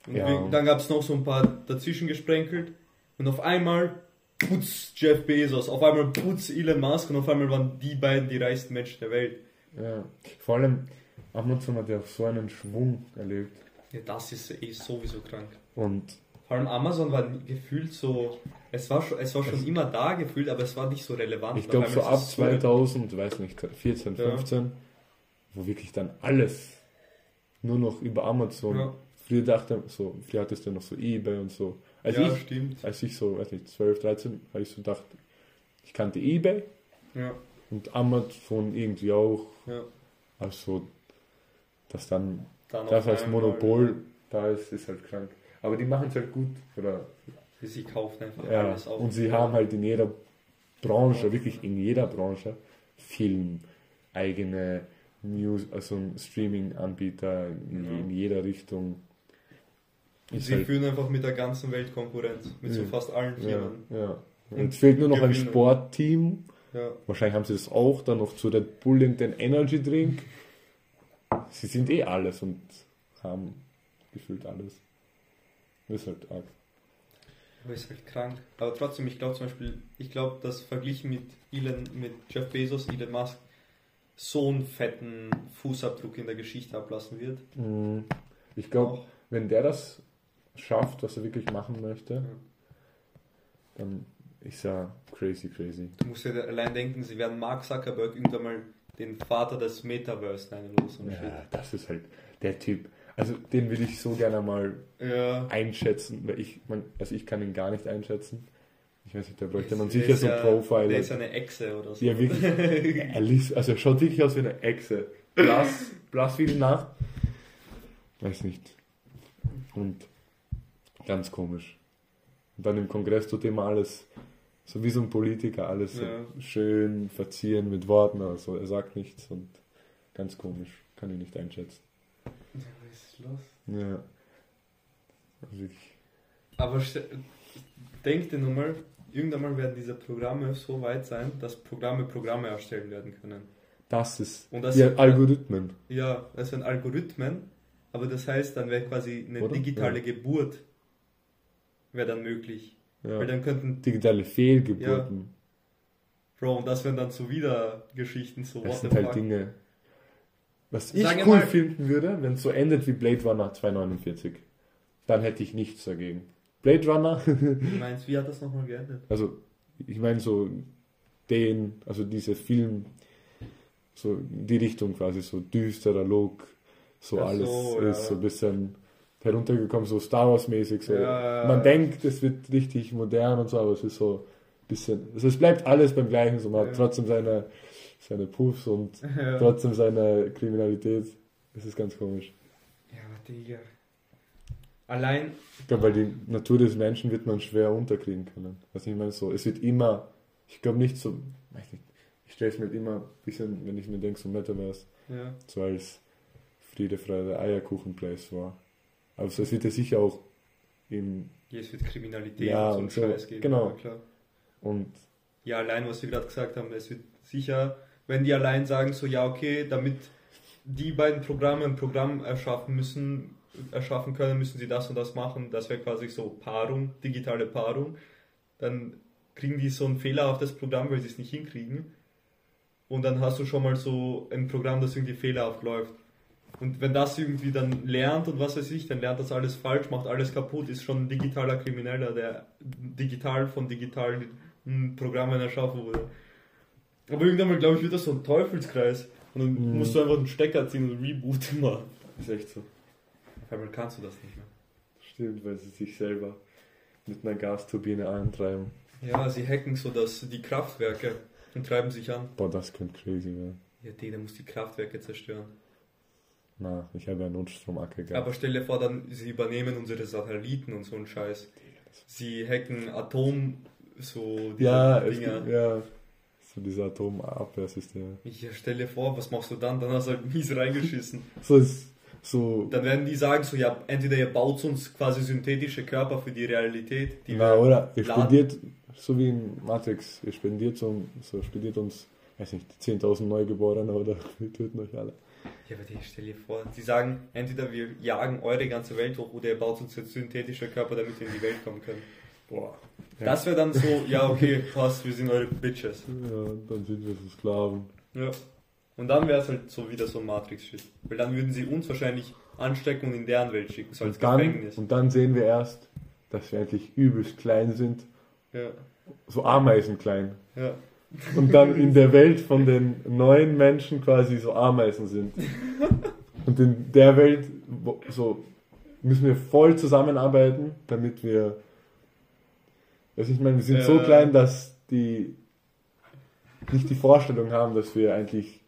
Und Ja. dann gab es noch so ein paar dazwischen gesprenkelt. Und auf einmal putz Jeff Bezos, auf einmal putz Elon Musk und auf einmal waren die beiden die reichsten Menschen der Welt. Ja. Vor allem Amazon hat ja so einen Schwung erlebt. Ja, das ist eh sowieso krank. Und Vor allem Amazon war gefühlt so, es war schon, es war schon Es- immer da gefühlt, aber es war nicht so relevant. ich glaube so ab ist es 2000, weiß nicht, 14, Ja. 15, wo wirklich dann alles nur noch über Amazon. Ja, Früher dachte so, früher hattest du noch so Ebay und so. Als ja ich, stimmt. als ich so, weiß nicht, 12, 13, habe ich so gedacht, ich kannte Ebay Ja, und Amazon irgendwie auch. ja. Also, dass dann Dann das als Monopol da ist, ist halt krank. Aber die machen es halt gut. Oder, Sie kaufen einfach ja. alles auf. Und sie haben halt in jeder Branche, wirklich in jeder Branche, Film, eigene News, also ein Streaming-Anbieter in, Ja. in jeder Richtung. Ist Sie halt- führen einfach mit der ganzen Welt Konkurrenz, mit so Ja. fast allen Firmen. ja. Und Und es fehlt nur noch ein gewinnen. Sportteam. Ja. Wahrscheinlich haben sie das auch, dann noch zu Red Bull den Energy Drink. Sie sind eh alles und haben gefühlt alles. Ist halt arg. Aber ist halt krank. Aber trotzdem, ich glaube zum Beispiel, ich glaube, dass verglichen mit Elon, mit Jeff Bezos, Elon Musk, so einen fetten Fußabdruck in der Geschichte ablassen wird. Mhm. Ich glaube, wenn der das schafft, was er wirklich machen möchte, Ja. dann ist er crazy, crazy. Du musst dir allein denken, sie werden Mark Zuckerberg irgendwann mal den Vater des Metaverse nennen so. ein Ja, das ist halt der Typ. Also den will ich so gerne mal. Ja. einschätzen, weil ich, man, also ich kann ihn gar nicht einschätzen. Ich weiß nicht, da bräuchte man sicher so ja- Profiler. Der ist eine Echse oder so. Ja, wirklich. Also er schaut wirklich aus wie eine Echse. Blass, blass wie die Nacht. Weiß nicht. Und ganz komisch. Und dann im Kongress tut immer alles, so wie so ein Politiker, alles so Ja. schön verzieren mit Worten, also er sagt nichts und ganz komisch. Kann ich nicht einschätzen. Ja, was ist los? Ja. Also ich, Aber denk dir nur mal, irgendwann mal werden diese Programme so weit sein, dass Programme Programme erstellen werden können. das ist Und das die sind- Algorithmen. Ja, das sind Algorithmen, aber das heißt, dann wäre quasi eine Oder? digitale Ja. Geburt wäre dann möglich. Weil Ja. dann könnten, Digitale Fehlgeburten. Bro, und das wären dann so wieder Geschichten, so Das sind halt fuck. Dinge. Was ich Sag cool mal- finden würde, wenn es so endet wie Blade Runner 249, dann hätte ich nichts dagegen. Blade Runner, Du meinst, wie hat das nochmal geendet? also ich meine so den, also diese Film, so die Richtung quasi, so düsterer Look, so Ach alles so, ist ja. so ein bisschen heruntergekommen, so Star Wars mäßig. So. Ja, Man denkt, es wird richtig modern und so, aber es ist so ein bisschen, also es bleibt alles beim gleichen, so man hat trotzdem seine, seine Puffs und trotzdem seine Kriminalität. Das ist ganz komisch. ja Digga. Allein, Ich glaube, weil die Natur des Menschen wird man schwer unterkriegen können. Was ich meine, so, es wird immer, ich glaube nicht so, nicht, ich stelle es mir immer ein bisschen, wenn ich mir denke, so Metaverse, ja. so als Friede, Freude, Eierkuchen-Place war. Aber so, es wird ja sicher auch im, Hier, es wird Kriminalität Ja, und so einen Scheiß geben. genau. ja, klar. und Ja, allein, was wir gerade gesagt haben, es wird sicher, wenn die allein sagen, so, ja, okay, damit die beiden Programme ein Programm erschaffen müssen, erschaffen können, müssen sie das und das machen. Das wäre quasi so Paarung, digitale Paarung. Dann kriegen die so ein fehlerhaftes Programm, weil sie es nicht hinkriegen. Und dann hast du schon mal so ein Programm, das irgendwie fehlerhaft läuft. Und wenn das irgendwie dann lernt und was weiß ich, dann lernt das alles falsch, macht alles kaputt, ist schon ein digitaler Krimineller, der digital von digitalen Programmen erschaffen wurde. Aber irgendwann mal, glaube ich, wird das so ein Teufelskreis. Und dann Mhm. musst du einfach einen Stecker ziehen und rebooten machen. ist echt so. Auf einmal kannst du das nicht mehr. Stimmt, weil sie sich selber mit einer Gasturbine antreiben. Ja, sie hacken so dass die Kraftwerke und treiben sich an. Boah, das könnte crazy werden. Ja, der muss die Kraftwerke zerstören. Na, ich habe ja Notstromacker gehabt. Aber stell dir vor, dann sie übernehmen unsere Satelliten und so einen Scheiß. Sie hacken Atom, so diese ja, es Dinger. gibt, ja, so diese Atomabwehrsysteme. Ja, stell dir vor, was machst du dann? Dann hast du halt mies reingeschissen. So ist so. Dann werden die sagen so, ja, entweder ihr baut uns quasi synthetische Körper für die Realität, die Na, wir oder ihr laden. spendiert, so wie in Matrix, ihr spendiert so, so spendiert uns, weiß nicht, 10.000 Neugeborene oder wir töten euch alle. Ja, aber die, stell dir vor, die sagen, entweder wir jagen eure ganze Welt hoch oder ihr baut uns jetzt synthetische Körper, damit wir in die Welt kommen können. Boah. Das wäre dann so, ja, okay, passt, wir sind eure Bitches. Ja, dann sind wir so Sklaven. Ja. Und dann wäre es halt so wieder so ein Matrix-Shit. Weil dann würden sie uns wahrscheinlich anstecken und in deren Welt schicken, so als Und dann, Gefängnis. und dann sehen wir erst, dass wir eigentlich übelst klein sind. Ja, So Ameisen klein. ja. Und dann in der Welt von den neuen Menschen quasi so Ameisen sind. Und in der Welt wo, so müssen wir voll zusammenarbeiten, damit wir. Also ich meine, wir sind so Ja. klein, dass die nicht die Vorstellung haben, dass wir eigentlich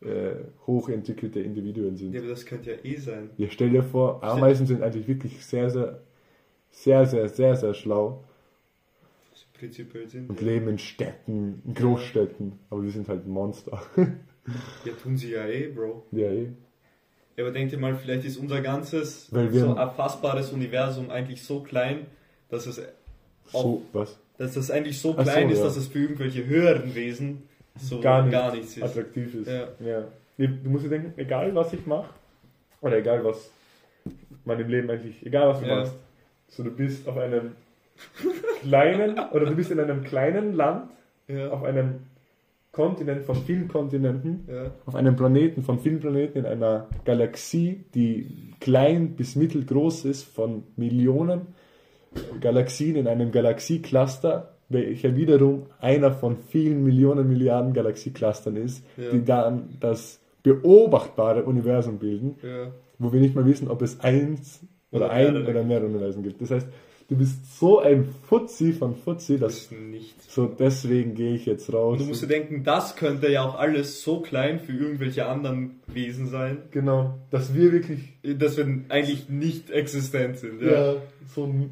äh, hochentwickelte Individuen sind. ja, aber das könnte ja eh sein. Ja, stell dir vor, Ameisen sind eigentlich wirklich sehr, sehr, sehr, sehr, sehr, sehr schlau prinzipiell sind. und leben in Städten, in Großstädten, aber wir sind halt Monster. Ja, tun sie ja eh, Bro. ja, eh. Ja, aber denkt ihr mal, vielleicht ist unser ganzes so erfassbares Universum eigentlich so klein, dass es, So, was? dass es eigentlich so Ach klein so, ist, ja. dass es für irgendwelche höheren Wesen so Gar gar, nicht nichts ist. Attraktiv ist. Ja. ja. Du musst dir denken, egal was ich mache, oder egal was man im Leben eigentlich, egal was du Ja. machst, so du bist auf einem kleinen, oder du bist in einem kleinen Land, Ja. auf einem Kontinent von vielen Kontinenten, Ja. auf einem Planeten von vielen Planeten in einer Galaxie, die klein bis mittelgroß ist, von Millionen Galaxien in einem Galaxiecluster, welcher wiederum einer von vielen Millionen Milliarden Galaxieclustern ist, Ja. die dann das beobachtbare Universum bilden, wo wir nicht mal wissen, ob es eins oder, Oder ein mehrere oder mehrere Universen gibt. Das heißt, du bist so ein Fuzzi von Fuzzi, Das dass ist nichts. so deswegen gehe ich jetzt raus. Und du musst dir denken, das könnte ja auch alles so klein für irgendwelche anderen Wesen sein, genau, dass wir wirklich dass wir eigentlich nicht existent sind. ja. Ja. so ein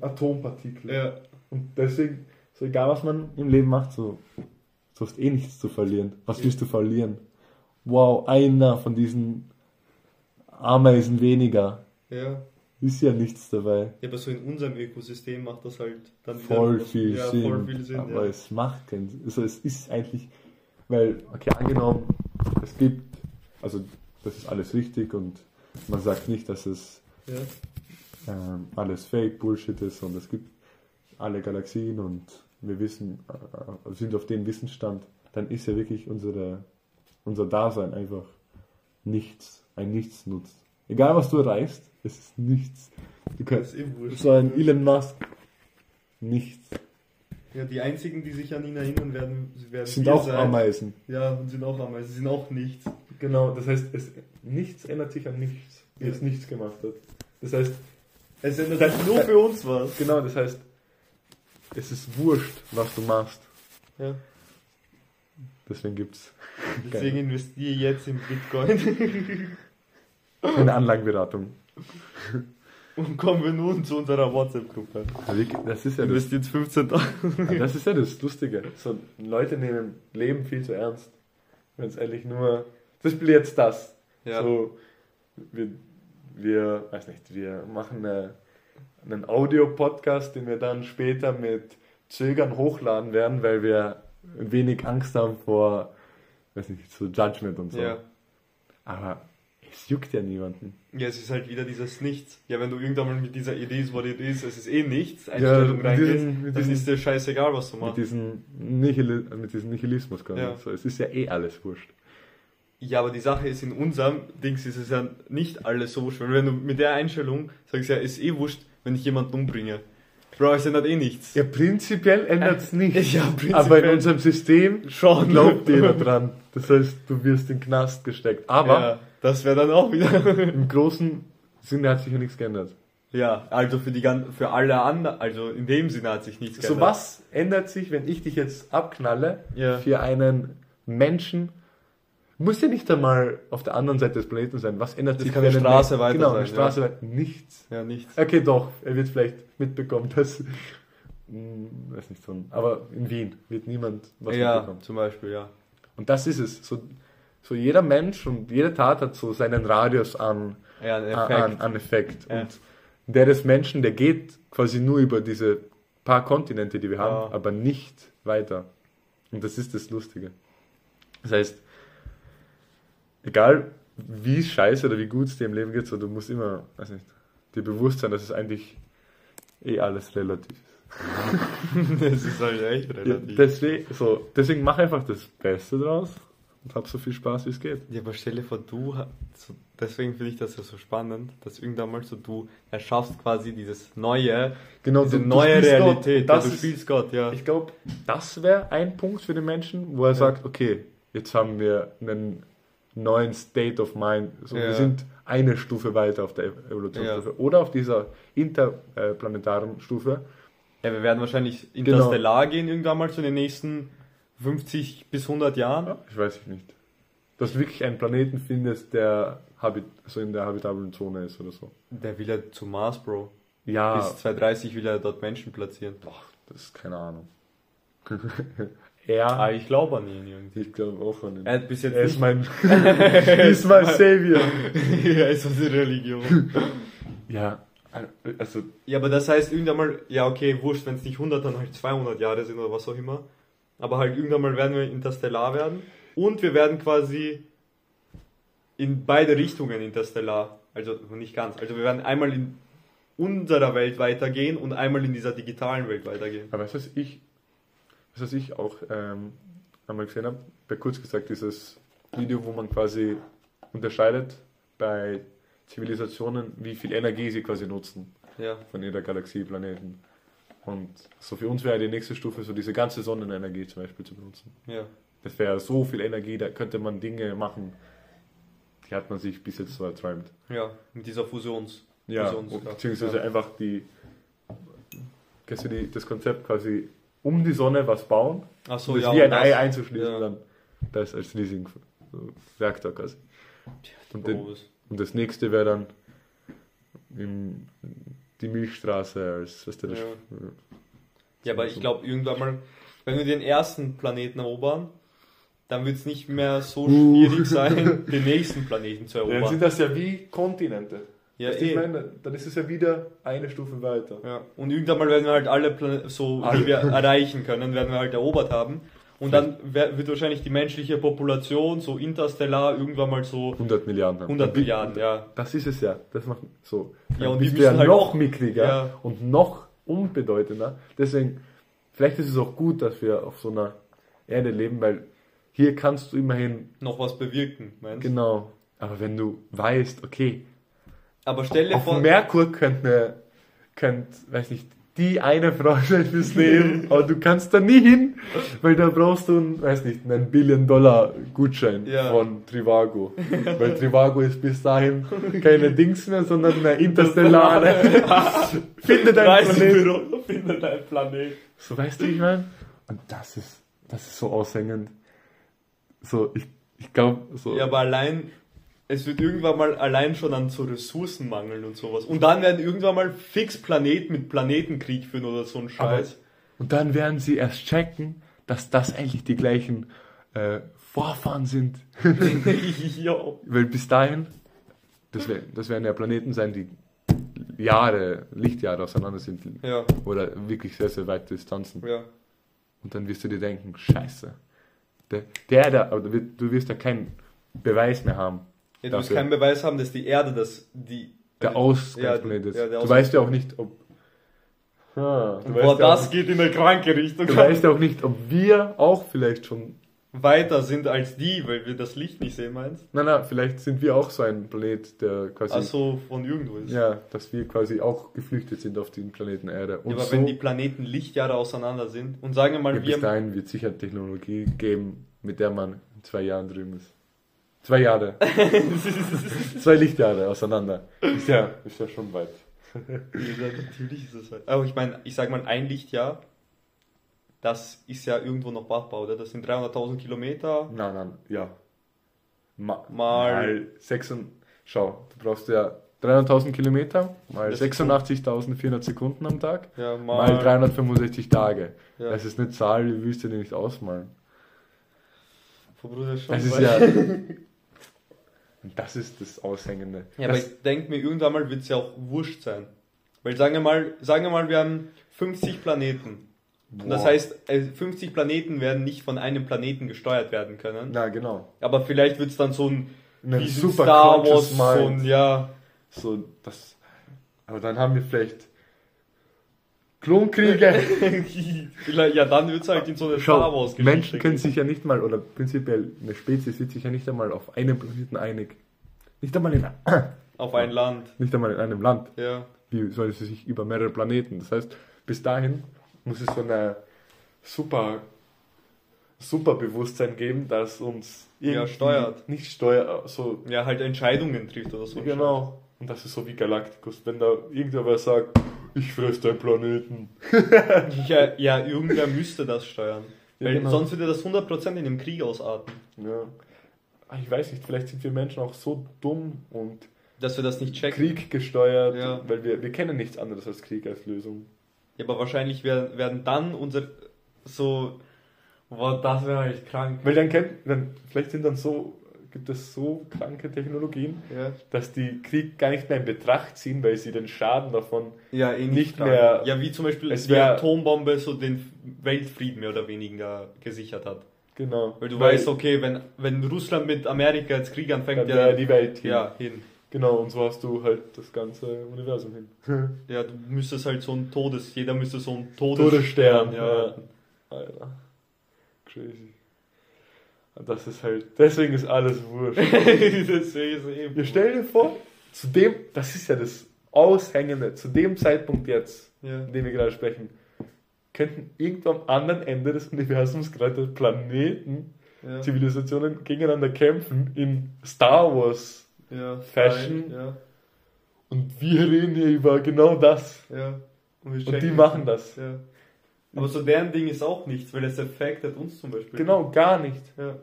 Atompartikel. Ja. Und deswegen, so egal was man im Leben macht, so, du hast eh nichts zu verlieren. Was willst du verlieren? Wow, einer von diesen Ameisen weniger. ja. Ist ja nichts dabei. Ja, aber so in unserem Ökosystem macht das halt dann wieder Voll was- viel, ja, Sinn, voll viel Sinn. Aber ja. es macht keinen Sinn. Also es ist eigentlich, weil, okay, angenommen, es gibt, also das ist alles richtig und man sagt nicht, dass es Ja. ähm, alles Fake, Bullshit ist und es gibt alle Galaxien und wir wissen, äh, sind auf dem Wissensstand, dann ist ja wirklich unsere, unser Dasein einfach nichts, ein Nichtsnutz. Egal was du erreichst, es ist nichts. Du kannst ist eh wurscht. so ein Elon Musk, nichts. Ja, die einzigen, die sich an ihn erinnern werden, werden sind auch sein. Ameisen. Ja, und sind auch Ameisen, sie sind auch nichts. Genau, das heißt, es, nichts ändert sich an nichts, wie es nichts gemacht hat. Das heißt, Es ändert Das- sich nur für uns was. genau, das heißt, es ist wurscht, was du machst. Ja. Deswegen gibt's Deswegen investiere ich jetzt in Bitcoin. eine Anlagenberatung. Und kommen wir nun zu unserer WhatsApp-Gruppe. Das ist ja das, Investiert 15.000. das ist ja das Lustige. So, Leute nehmen Leben viel zu ernst. Wenn es ehrlich nur. Zum Beispiel jetzt das. Ja. So, wir, wir, weiß nicht, wir machen eine, einen Audio-Podcast, den wir dann später mit Zögern hochladen werden, weil wir wenig Angst haben vor, weiß nicht, so Judgment und so. ja. Aber es juckt ja niemanden. Ja, es ist halt wieder dieses Nichts. Ja, wenn du irgendwann mal mit dieser Idee ist, what it is, es ist eh nichts, Ja, Einstellung mit reingehst, mit dann diesem- ist dir scheißegal, was du Mit machst. diesem, Nihil mit diesem Nihilismus quasi. Ja. So, es ist ja eh alles wurscht. Ja, aber die Sache ist, in unserem Dings ist es ja nicht alles so wurscht. Weil wenn du mit der Einstellung sagst, ja, ist eh wurscht, wenn ich jemanden umbringe. Bro, es ändert eh nichts. Ja, prinzipiell ändert es nichts. Ja, prinzipiell. Aber in unserem System Schon. glaubt jeder dran. Das heißt, du wirst in den Knast gesteckt. Aber ja, das wäre dann auch wieder. im großen Sinne hat sich ja nichts geändert. ja, also für die für alle anderen, also in dem Sinne hat sich nichts So geändert. was ändert sich, wenn ich dich jetzt abknalle Ja. für einen Menschen? Muss ja nicht einmal auf der anderen Seite des Planeten sein. Was ändert Das sich kann eine Straße Men- weiter Genau, sein, eine Straße weiter. Nichts. Ja, nichts. Okay, doch. Er wird vielleicht mitbekommen, dass. Hm, weiß nicht so. Aber in Wien wird niemand was ja, mitbekommen. zum Beispiel, ja. Und das ist es. So, so jeder Mensch und jede Tat hat so seinen Radius an, Ja, Effekt. an, an Effekt. Ja. Und der des Menschen, der geht quasi nur über diese paar Kontinente, die wir haben, Ja. aber nicht weiter. Und das ist das Lustige. Das heißt, egal wie scheiße oder wie gut es dir im Leben geht, so, du musst immer, weiß nicht, dir bewusst sein, dass es eigentlich eh alles relativ ist. das ist halt echt Ja, relativ. deswegen, so, deswegen mach einfach das Beste draus und hab so viel Spaß, wie es geht. Ja, aber stell dir vor, du, so, deswegen finde ich das ja so spannend, dass irgendwann mal so du erschaffst quasi dieses neue, Genau, diese du- du neue Gott. Realität. Das ja, du ist- spielst Gott, ja. Ich glaube, das wäre ein Punkt für den Menschen, wo er Ja. sagt, okay, jetzt haben wir einen neuen State of Mind. So, Ja. Wir sind eine Stufe weiter auf der Evolutionsstufe. Oder auf dieser interplanetaren Stufe. Ja, wir werden wahrscheinlich Genau. interstellar gehen irgendwann mal zu den nächsten 50 bis 100 Jahren. Ja, ich weiß nicht. Dass du wirklich einen Planeten findest, der habit so in der habitablen Zone ist oder so. Der will ja zu Mars, Bro. Ja, Bis 2030 will er dort Menschen platzieren. das ist keine Ahnung. er, Ah, ich glaube an ihn irgendwie. ich glaube auch an ihn. Er hat bis jetzt Er ist nicht mein, er ist mein Savior. er ist der Religion. Ja, also Ja, aber das heißt irgendwann mal, ja okay, wurscht, wenn es nicht 100, dann halt 200 Jahre sind oder was auch immer. Aber halt irgendwann mal werden wir interstellar werden. Und wir werden quasi in beide Richtungen interstellar. Also nicht ganz. Also wir werden einmal in unserer Welt weitergehen und einmal in dieser digitalen Welt weitergehen. Aber weißt du, was ich, was ich auch ähm, einmal gesehen habe? Bei kurz gesagt, dieses Video, wo man quasi unterscheidet bei Zivilisationen, wie viel Energie sie quasi nutzen Ja. von jeder Galaxie, Planeten. Und so für uns wäre die nächste Stufe, so diese ganze Sonnenenergie zum Beispiel zu benutzen. Ja. Das wäre so viel Energie, da könnte man Dinge machen, die hat man sich bis jetzt so erträumt. Ja, mit dieser Fusions. Ja, Fusionskraft. beziehungsweise Ja. einfach die, kennst du die, das Konzept quasi um die Sonne was bauen Ach so, das ja. wie ein und Ei das- einzuschließen, ja. dann das als Leasing so Reaktor quasi. Und, den, das- und das nächste wäre dann im, die Milchstraße als was der Ja. Ja, aber ich glaube, irgendwann mal, wenn wir den ersten Planeten erobern, dann wird es nicht mehr so Uh. schwierig sein, den nächsten Planeten zu Dann sind erobern. das ja wie Kontinente. Ja, Weißt ich eh. meine, dann ist es ja wieder eine Stufe weiter. Ja. Und irgendwann mal werden wir halt alle Plan so, Alle. die wir erreichen können, werden wir halt erobert haben. Und dann wird wahrscheinlich die menschliche Population so interstellar irgendwann mal so 100 Milliarden. haben. 100 Dann- Milliarden, ja. Das ist es ja. Das macht so. Ja, und die müssen halt noch mickriger Ja. und noch unbedeutender. Deswegen, vielleicht ist es auch gut, dass wir auf so einer Erde leben, weil hier kannst du immerhin, Noch was bewirken, meinst du? genau. Aber wenn du weißt, okay, Aber stell dir auf vor, Merkur könnte, könnt, weiß nicht, die eine Frau sein fürs Leben, aber du kannst da nie hin, weil da brauchst du, einen, weiß nicht, einen Billion-Dollar-Gutschein Ja. von Trivago. weil Trivago ist bis dahin keine Dings mehr, sondern eine interstellare. Finde Planeten. Reisebüro, finde deinen Planet. So weißt du, wie ich meine? Und das ist, das ist so aushängend. So, ich, ich glaube, so. Ja, aber allein, es wird irgendwann mal allein schon an so Ressourcen mangeln und sowas. Und dann werden irgendwann mal fix Planeten mit Planetenkrieg führen oder so ein Aber- Scheiß. Und dann werden sie erst checken, dass das eigentlich die gleichen äh, Vorfahren sind. Weil bis dahin, das, wär, das werden ja Planeten sein, die Jahre, Lichtjahre auseinander sind. Ja, Oder wirklich sehr, sehr weite Distanzen. ja. Und dann wirst du dir denken, scheiße. Der, der, aber du wirst- du wirst ja keinen Beweis mehr haben. Ja du Dafür. keinen Beweis haben, dass die Erde das, die... Der Ausgangsplanet ja, ist. ja, der du weißt ja auch nicht, ob. Ja, du, Boah, weißt ja auch, das geht in eine kranke Richtung. du weißt ja auch nicht, ob wir auch vielleicht schon. Weiter sind als die, weil wir das Licht nicht sehen, meinst Nein, nein, vielleicht sind wir auch so ein Planet, der quasi. Ach so, von irgendwo ist. Ja, dass wir quasi auch geflüchtet sind auf den Planeten Erde. Und Ja, aber so, wenn die Planeten Lichtjahre auseinander sind und sagen wir mal, ja, wir bis dahin wird sicher Technologie geben, mit der man in zwei Jahren drüben ist. Zwei Jahre. zwei Lichtjahre auseinander. Ist ja, ist ja schon weit. Ja, natürlich ist es halt. Aber ich meine, ich sag mal, ein Lichtjahr, das ist ja irgendwo noch machbar, oder? Das sind 300.000 Kilometer. Nein, nein, ja. Ma Mal- mal 6 und, Schau, du brauchst ja 300.000 Kilometer mal Das ist 86.400 Sekunden am Tag Ja, mal, mal. 365 Tage. ja. Das ist eine Zahl, die willst du dir nicht ausmalen. Bruder, schon Das ist ja. Und das ist das Aushängende. Ja, aber das, ich denke mir, irgendwann mal wird es ja auch wurscht sein. Weil sagen wir mal, sagen wir mal, wir haben 50 Planeten. Und das heißt, äh, 50 Planeten werden nicht von einem Planeten gesteuert werden können. Na, genau. Aber vielleicht wird es dann so ein super Star Wars, so ein, ja, So, das, aber dann haben wir vielleicht Klonkriege. Ja, dann wird es halt in so eine Star Schau, Wars Menschen können sich ja nicht mal, oder prinzipiell eine Spezies wird sich ja nicht einmal auf einem Planeten einig. Nicht einmal in, auf ein Land. nicht einmal in einem Land. Ja. Wie soll sie sich über mehrere Planeten? Das heißt, bis dahin muss es so eine super, super Bewusstsein geben, das uns Ja, steuert. Nicht steuert, so ja, halt Entscheidungen trifft oder so. Genau. Und das ist so wie Galacticus, wenn da irgendwer sagt, ich fress deinen Planeten. Ja, ja, irgendwer müsste das steuern. Ja, Weil genau. sonst würde das 100% in dem Krieg ausarten. Ja. Ah, Ich weiß nicht, vielleicht sind wir Menschen auch so dumm und Dass wir das nicht checken. Krieg gesteuert, Ja. weil wir, wir kennen nichts anderes als Krieg als Lösung. Ja, aber wahrscheinlich werden, werden dann unser so. Boah, das wäre echt krank. Weil dann kennt, dann, vielleicht sind dann so, gibt es so kranke Technologien, Ja, dass die Krieg gar nicht mehr in Betracht ziehen, weil sie den Schaden davon ja eh Nicht krank. mehr- Ja, wie zum Beispiel Es die Atombombe so den Weltfrieden mehr oder weniger gesichert hat. genau. Weil du weißt, okay, wenn, wenn Russland mit Amerika jetzt Krieg anfängt, dann ja, wäre die Welt hin. ja, hin. Genau, und so hast du halt das ganze Universum hin. Ja, du müsstest halt so ein Todes, jeder müsste so ein Todesstern, Todesstern, ja. Alter. Crazy. Und das ist halt, deswegen ist alles wurscht. Deswegen ist eben. Wir stellen dir vor, zu dem, das ist ja das Aushängende, zu dem Zeitpunkt jetzt, Ja. in dem wir gerade sprechen, könnten irgendwo am anderen Ende des Universums gerade Planeten, Ja. Zivilisationen gegeneinander kämpfen in Star Wars. Ja, Fashion. Ja, Und wir reden hier über genau das. Und checken die machen das. Aber so deren Ding ist auch nichts, weil es affectet uns zum Beispiel. Genau, gar nicht. Ja.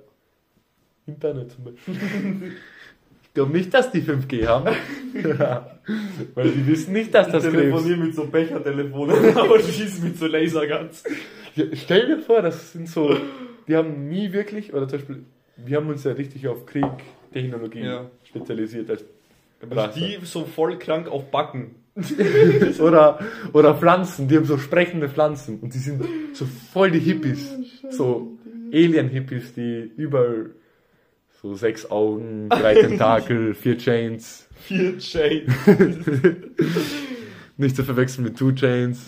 Internet zum Beispiel. Ich glaube nicht, dass die 5G haben. ja. Weil die wissen nicht, dass das Krebs telefonieren mit so Bechertelefonen, aber schießen mit so Laserguns. ja, Stell dir vor, das sind so, die haben nie wirklich, oder zum Beispiel, wir haben uns ja richtig auf Krieg, Technologie Ja. spezialisiert. Als Rasse. die so voll krank auf Backen. oder, oder Pflanzen, die haben so sprechende Pflanzen und die sind so voll die Hippies. So Alien-Hippies, die überall so sechs Augen, drei Tentakel, vier Chains. Vier Chain. Nicht zu verwechseln mit Two Chains.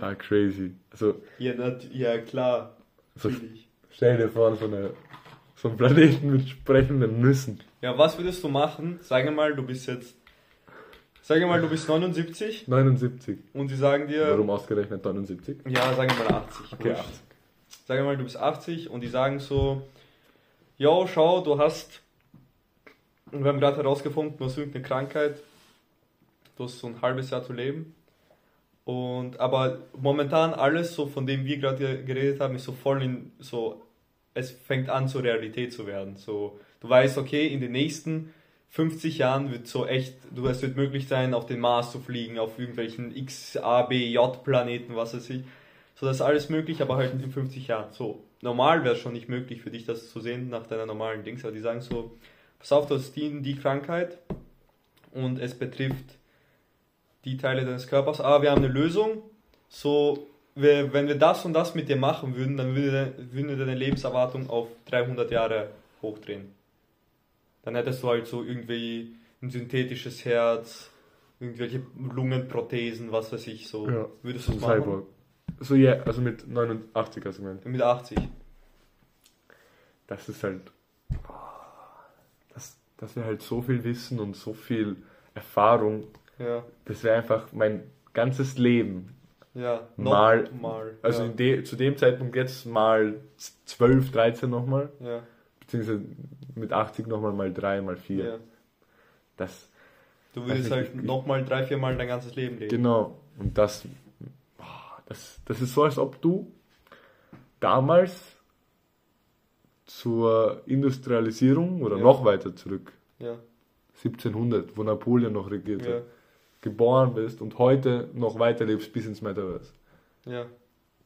Ah, crazy. Also, Ja, ja klar. so, Natürlich. stell dir vor, so, eine, so einen Planeten mit sprechenden Nüssen. Ja, was würdest du machen? Sag mal, du bist jetzt. Sag mal, du bist 79 79. und sie sagen dir. Warum ausgerechnet 79? Ja, sagen wir mal 80. Okay, Wurscht. 80. Sagen wir mal, du bist 80 und die sagen so, yo, schau, du hast, wir haben gerade herausgefunden, du hast irgendeine Krankheit, du hast so ein halbes Jahr zu leben. Und, aber momentan alles so, von dem wir gerade ge- geredet haben, ist so voll in, so, es fängt an zur Realität zu werden. So, du weißt, okay, in den nächsten 50 Jahren wird so echt, du, es wird möglich sein, auf den Mars zu fliegen, auf irgendwelchen X, A, B, J Planeten, was weiß ich. So, das ist alles möglich, aber halt in 50 Jahren. So, normal wäre es schon nicht möglich für dich, das zu sehen nach deiner normalen Dings. Aber die sagen so, pass auf, du hast die, die Krankheit und es betrifft die Teile deines Körpers. Aber wir haben eine Lösung. So, wir, wenn wir das und das mit dir machen würden, dann würde, würden wir deine Lebenserwartung auf 300 Jahre hochdrehen. Dann hättest du halt so irgendwie ein synthetisches Herz, irgendwelche Lungenprothesen, was weiß ich, so. Ja, Würdest du So es machen? Cyborg. So, ja, also mit 89 hast du gemeint. Mit 80. Das ist halt. Das, das wäre halt so viel Wissen und so viel Erfahrung. Ja. Das wäre einfach mein ganzes Leben. Ja. Mal- mal. Also ja. de, zu dem Zeitpunkt jetzt mal 12, 13 nochmal. ja. Beziehungsweise mit 80 nochmal mal 3, mal 4. ja. Das, Du würdest halt nochmal drei, vier Mal dein ganzes Leben leben. genau. Und das, boah, das, das ist so, als ob du damals zur Industrialisierung oder Ja. noch weiter zurück, Ja. 1700, wo Napoleon noch regiert Ja. geboren bist und heute noch weiterlebst bis ins Metaverse. Ja.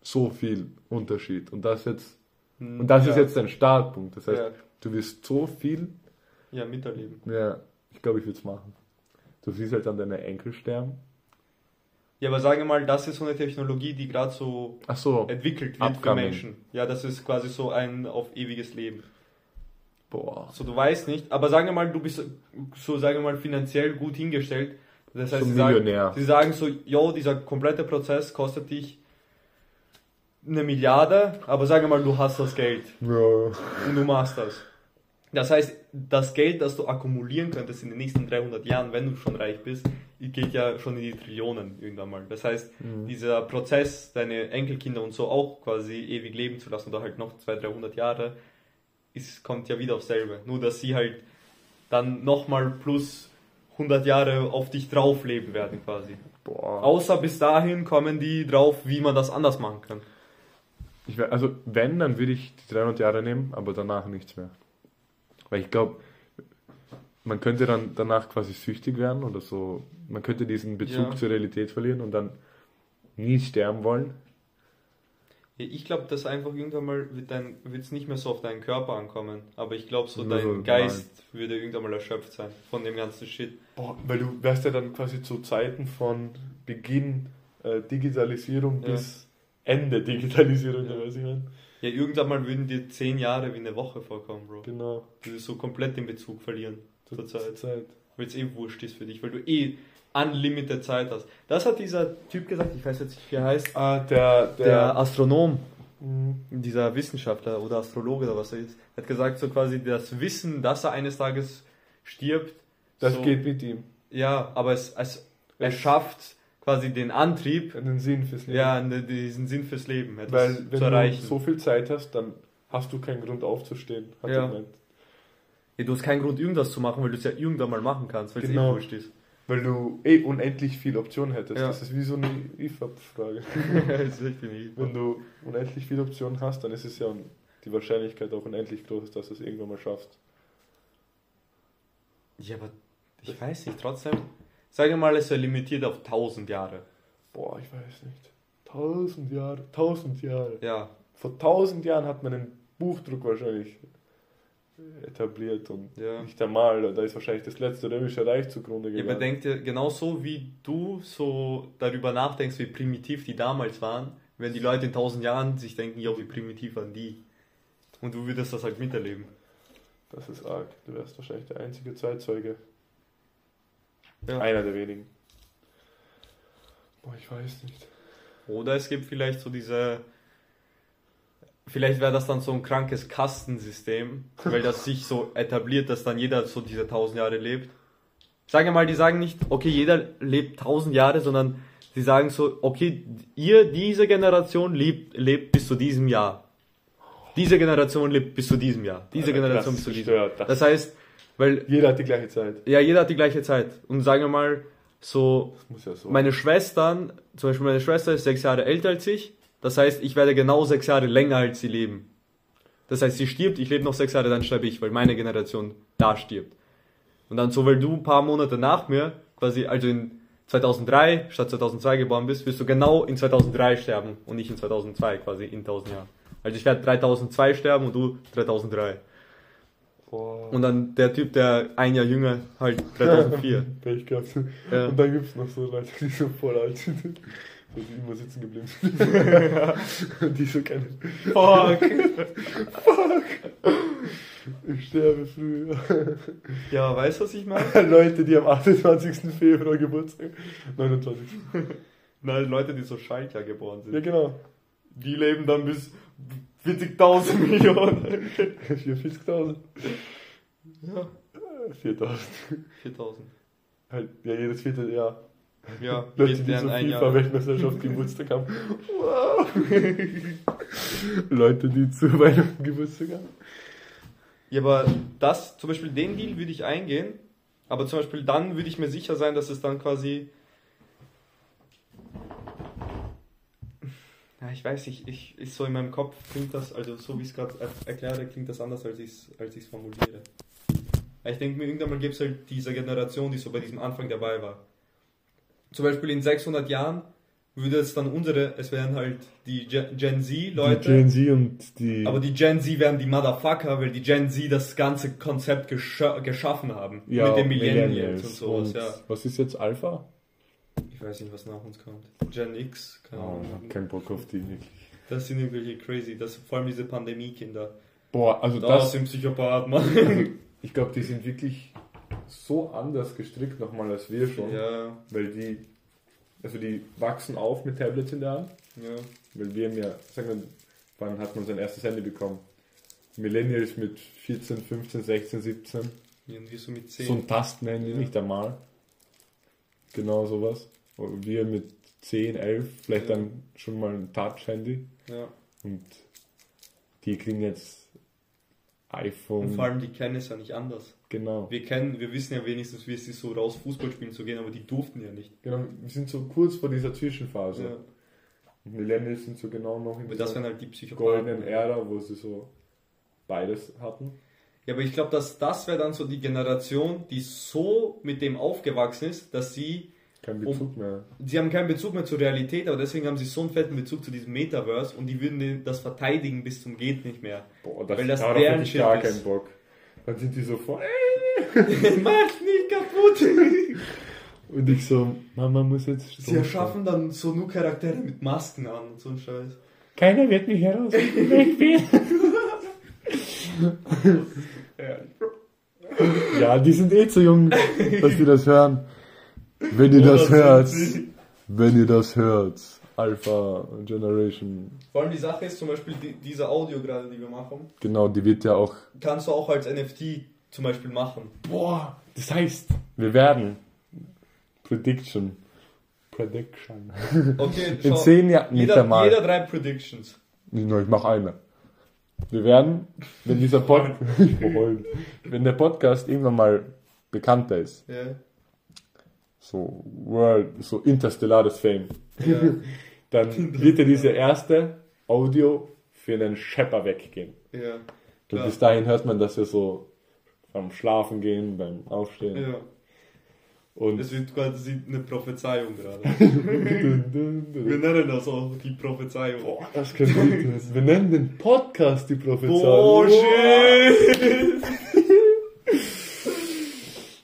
So viel Unterschied. Und das jetzt, und das ja. ist jetzt dein Startpunkt. Das heißt, Ja. du wirst so viel, Ja, miterleben. ja, ich glaube, ich würde es machen. Du siehst halt dann deine Enkel sterben. Ja, aber sage mal, das ist so eine Technologie, die gerade so so, entwickelt wird für Upcoming. Menschen. Ja, das ist quasi so ein auf ewiges Leben. boah. So, du weißt nicht, aber sagen wir mal, du bist so, sagen wir mal, finanziell gut hingestellt. Das heißt, So sie sagen, sie sagen so, yo, dieser komplette Prozess kostet dich eine Milliarde, aber sagen wir mal, du hast das Geld Ja. und du machst das. Das heißt, das Geld, das du akkumulieren könntest in den nächsten 300 Jahren, wenn du schon reich bist, geht ja schon in die Trillionen irgendwann mal. Das heißt, dieser Prozess, deine Enkelkinder und so auch quasi ewig leben zu lassen oder halt noch 200, 300 Jahre, ist, kommt ja wieder aufs selbe. Nur, dass sie halt dann nochmal plus 100 Jahre auf dich drauf leben werden quasi. Boah. Außer bis dahin kommen die drauf, wie man das anders machen kann. Ich wär, also wenn, dann würde ich die 300 Jahre nehmen, aber danach nichts mehr. Weil ich glaube, man könnte dann danach quasi süchtig werden oder so. Man könnte diesen Bezug Ja. zur Realität verlieren und dann nie sterben wollen. Ja, ich glaube, dass einfach irgendwann mal wird dein wird's nicht mehr so auf deinen Körper ankommen. Aber ich glaube, so Nur dein so Geist würde irgendwann mal erschöpft sein von dem ganzen Shit. Boah, weil du wärst ja dann quasi zu Zeiten von Beginn äh, Digitalisierung Ja. bis Ende Digitalisierung, Ja. weiß ich mein. Ja, irgendwann mal würden dir zehn Jahre wie eine Woche vorkommen, Bro. Genau. Du würdest so komplett den Bezug verlieren zur Zeit. Zeit. Weil es eh wurscht ist für dich, weil du eh unlimited Zeit hast. Das hat dieser Typ gesagt, ich weiß jetzt nicht, wie er heißt. Ah, der, der, Der Astronom, Mhm. dieser Wissenschaftler oder Astrologe oder was er ist, hat gesagt, so quasi das Wissen, dass er eines Tages stirbt. das so, geht mit ihm. Ja, aber es, es, er schafft quasi den Antrieb, Den Sinn fürs Leben. ja, ne- diesen Sinn fürs Leben Weil wenn zu erreichen. du so viel Zeit hast, dann hast du keinen Grund aufzustehen, hat Ja. er gemeint. ja, du hast keinen Grund, irgendwas zu machen, weil du es ja irgendwann mal machen kannst, weil es Genau. eh wurscht ist. Weil du eh unendlich viel Optionen hättest. Ja. Das ist wie so eine IFAB-Frage. wenn du unendlich viele Optionen hast, dann ist es ja die Wahrscheinlichkeit auch unendlich groß, dass du es irgendwann mal schaffst. Ja, aber ich weiß nicht, trotzdem. Sagen wir mal, es wäre limitiert auf 1000 Jahre. Boah, ich weiß nicht. Tausend Jahre, tausend Jahre. Ja, Vor tausend Jahren hat man einen Buchdruck wahrscheinlich etabliert und ja. nicht einmal. Da ist wahrscheinlich das letzte römische Reich zugrunde Ihr gegangen. bedenkt ja genauso wie du so darüber nachdenkst, wie primitiv die damals waren, wenn die Leute in 1000 Jahren sich denken, ja, wie primitiv waren die. Und du würdest das halt miterleben. Das ist arg. Du wärst wahrscheinlich der einzige Zeitzeuge. Ja. Einer der wenigen. Boah, ich weiß nicht. Oder es gibt vielleicht so diese. Vielleicht wäre das dann so ein krankes Kastensystem, weil das sich so etabliert, dass dann jeder so diese 1000 Jahre lebt. Sagen wir mal, die sagen nicht, okay, jeder lebt 1000 Jahre, sondern sie sagen so, okay, ihr, diese Generation lebt, lebt bis zu diesem Jahr. Diese Generation lebt bis zu diesem Jahr. Diese Generation bis zu diesem Jahr. Das heißt, weil, Jeder hat die gleiche Zeit. ja, jeder hat die gleiche Zeit. Und sagen wir mal, so, ja so. meine Schwestern, zum Beispiel meine Schwester ist sechs Jahre älter als ich. Das heißt, ich werde genau sechs Jahre länger als sie leben. Das heißt, sie stirbt, ich lebe noch sechs Jahre, dann sterbe ich, weil meine Generation da stirbt. Und dann so, weil du ein paar Monate nach mir, quasi, also in 2003 statt 2002 geboren bist, wirst du genau in 2003 sterben und nicht in 2002, quasi in 1000 Jahren. Also ich werde 3002 sterben und du 3003. Boah. Und dann der Typ, der ein Jahr jünger, halt 3004. Pech gehabt. Ja. Und dann gibt es noch so Leute, die so voll alt sind. So, die immer sitzen geblieben sind. Und die so keine. Fuck. Ich sterbe früh. Ja, weißt du, was ich meine? Leute, die am 28. Februar Geburtstag. 29. Nein, Leute, die so Schaltjahr geboren sind. Ja, genau. Die leben dann bis 40.000 Millionen. 44.000. Ja. 4.000. 4.000. Halt, ja, jedes vierte Jahr. Ja, Leute, die Jahr. FIFA-Weltmeisterschaft Geburtstag haben. Wow. Leute, die zu Weihnachten Geburtstag haben. Ja, aber das, zum Beispiel den Deal würde ich eingehen, aber zum Beispiel dann würde ich mir sicher sein, dass es dann quasi. Ja, ich weiß nicht, ich, ist so in meinem Kopf klingt das, also so wie ich es gerade er erkläre, klingt das anders, als ich es als ich's formuliere. Ich denke mir, irgendwann mal gibt es halt diese Generation, die so bei diesem Anfang dabei war. Zum Beispiel in 600 Jahren würde es dann unsere, es wären halt die Gen, Z-Leute. Die Gen Z und die. Aber die Gen Z wären die Motherfucker, weil die Gen Z das ganze Konzept gescha geschaffen haben. ja, mit den Millennials, und sowas, Und ja. Was ist jetzt Alpha? Ich weiß nicht, was nach uns kommt. Gen X, keine Oh, Ahnung. kein Bock auf die wirklich. Das sind irgendwelche crazy, das vor allem diese Pandemie-Kinder. Boah, also Das das. sind Psychopathen, Mann. Ich glaube, die sind wirklich so anders gestrickt nochmal als wir schon. Ja, Weil die, also die wachsen auf mit Tablets in der Hand. ja. Weil wir haben ja, sagen wir, wann hat man sein erstes Handy bekommen? Millennials mit 14, 15, 16, 17. Irgendwie so mit 10. So ein Tastenhandy, Ja. nicht einmal. Genau sowas. Wir mit 10, 11, vielleicht Ja. dann schon mal ein Touch-Handy. ja. Und die kriegen jetzt iPhone. Und vor allem, die kennen es ja nicht anders. genau. Wir kennen, wir wissen ja wenigstens, wie es ist, so raus Fußball spielen zu gehen, aber die durften ja nicht. genau. Wir sind so kurz vor dieser Zwischenphase. Ja. Und Millennials sind so genau noch in Aber das dieser halt die goldenen Ära, wo sie so beides hatten. Ja, aber ich glaube, dass das wäre dann so die Generation, die so mit dem aufgewachsen ist, dass sie, Kein Bezug mehr. sie haben keinen Bezug mehr zur Realität, aber deswegen haben sie so einen fetten Bezug zu diesem Metaverse und die würden den- das verteidigen bis zum geht nicht mehr. Boah, das, Weil das darauf deren ich gar ist. keinen Bock. Dann sind die so vor. Mach nicht kaputt! Und ich so, Mama muss jetzt. Sie erschaffen dann so nur Charaktere mit Masken an und so ein Scheiß. Keiner wird mich heraus. Ich bin. ja, die sind eh zu jung, dass die das hören. Wenn ihr das hört, wenn ihr das hört, Alpha Generation, Vor allem die Sache ist zum Beispiel die, diese Audio gerade, die wir machen, genau, die wird ja auch. kannst du auch als NFT zum Beispiel machen. Boah, das heißt, wir werden Prediction, Prediction. Okay, In schau. zehn Jahren, nicht Jeder, einmal. jeder drei Predictions. Nur, ich mache eine. Wir werden, wenn dieser Pod wenn der Podcast irgendwann mal bekannter ist, Ja. So World, so interstellares Fame, Ja. dann wird ja diese erste Audio für einen Schepper weggehen. ja. Und bis dahin hört man das ja so beim Schlafen gehen, beim Aufstehen. ja. Und Es wird quasi eine Prophezeiung gerade. Wir nennen das auch die Prophezeiung. Boah, das könnte gut sein. Wir nennen den Podcast die Prophezeiung. Boah, shit!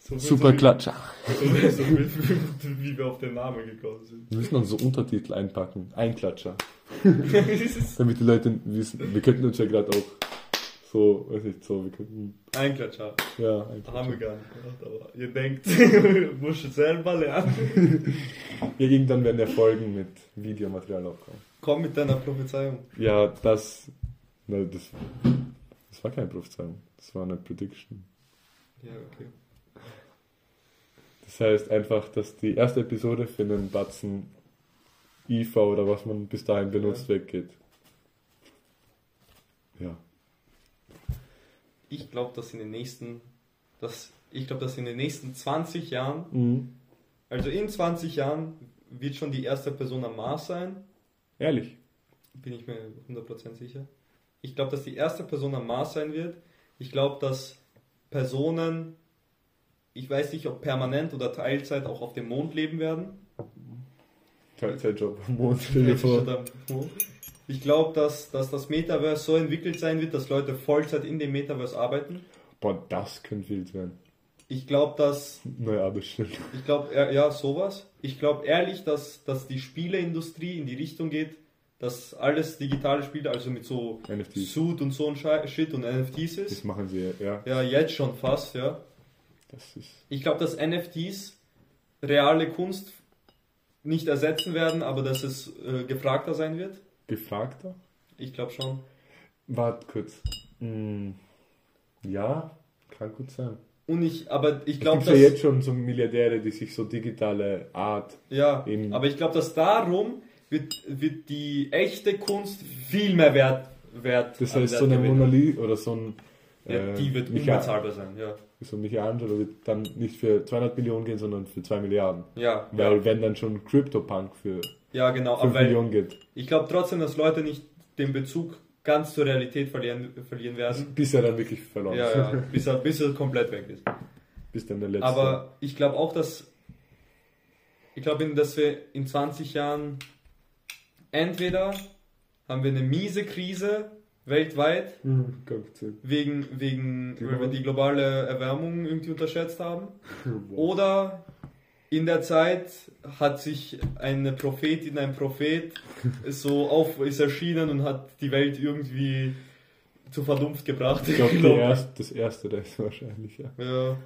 so, Super Klatscher. So, so, wie, wir auf den Namen gekommen sind. Wir müssen uns so Untertitel einpacken. Einklatscher. Damit die Leute wissen, wir könnten uns ja gerade auch so, weiß nicht, so, wir könnten, Ein Klatscher. ja, Haben wir einklatscher. gar nicht gemacht, aber ihr denkt, musst du selber lernen. Ja, irgendwann werden ja Folgen mit Videomaterial aufkommen. Komm mit deiner Prophezeiung. Ja, das, na, das, das war keine Prophezeiung, das war eine Prediction. Ja, okay. Das heißt einfach, dass die erste Episode für einen Batzen IFA oder was man bis dahin benutzt weggeht. Ja. Ich glaube, dass in den nächsten, dass, ich glaube, dass in den nächsten 20 Jahren, Mhm. also in 20 Jahren, wird schon die erste Person am Mars sein. Ehrlich. Bin ich mir 100% sicher. Ich glaube, dass die erste Person am Mars sein wird. Ich glaube, dass Personen, ich weiß nicht, ob permanent oder Teilzeit auch auf dem Mond leben werden. Teilzeitjob am Mond, stell dir vor. Ich glaube, dass, dass das Metaverse so entwickelt sein wird, dass Leute Vollzeit in dem Metaverse arbeiten. Boah, das könnte wild sein. Ich glaube, dass Neue Arbeitsstelle. Ich glaube, ja, sowas. Ich glaube ehrlich, dass, dass die Spieleindustrie in die Richtung geht, dass alles digitale Spiele, also mit so NFTs. Suit und so ein Shit und NFTs Das ist. machen sie, ja. Ja, jetzt schon fast, ja. Ich glaube, dass NFTs reale Kunst nicht ersetzen werden, aber dass es äh, gefragter sein wird. Gefragter? Ich glaube schon. Warte kurz. Hm, ja, kann gut sein. Und ich, aber ich Es glaube, gibt dass. ja jetzt schon so Milliardäre, die sich so digitale Art. Ja, Eben. aber ich glaube, dass darum wird, wird die echte Kunst viel mehr wert. wert Das heißt, so eine. Mona Lisa oder so ein. Ja, äh, die wird unbezahlbar sein, ja. So Michelangelo wird dann nicht für 200 Millionen gehen, sondern für 2 Milliarden. Ja, Weil ja, wenn dann schon CryptoPunk für ja genau. 5 Aber weil, Millionen geht. ich glaube trotzdem, dass Leute nicht den Bezug ganz zur Realität verlieren, verlieren werden. Bis er dann wirklich verloren Ja, ist. ja, bis er, bis er komplett weg ist. Bis dann der letzte. Aber ich glaube auch, dass ich glaube, dass wir in 20 Jahren entweder haben wir eine miese Krise weltweit Mhm, wegen wegen Die weil wir die globale Erwärmung irgendwie unterschätzt haben oder in der Zeit hat sich eine Prophetin, ein Prophet so auf ist erschienen und hat die Welt irgendwie zur Vernunft gebracht. Ich glaube, glaub. erst, das erste, das ist wahrscheinlich, ja. Ja.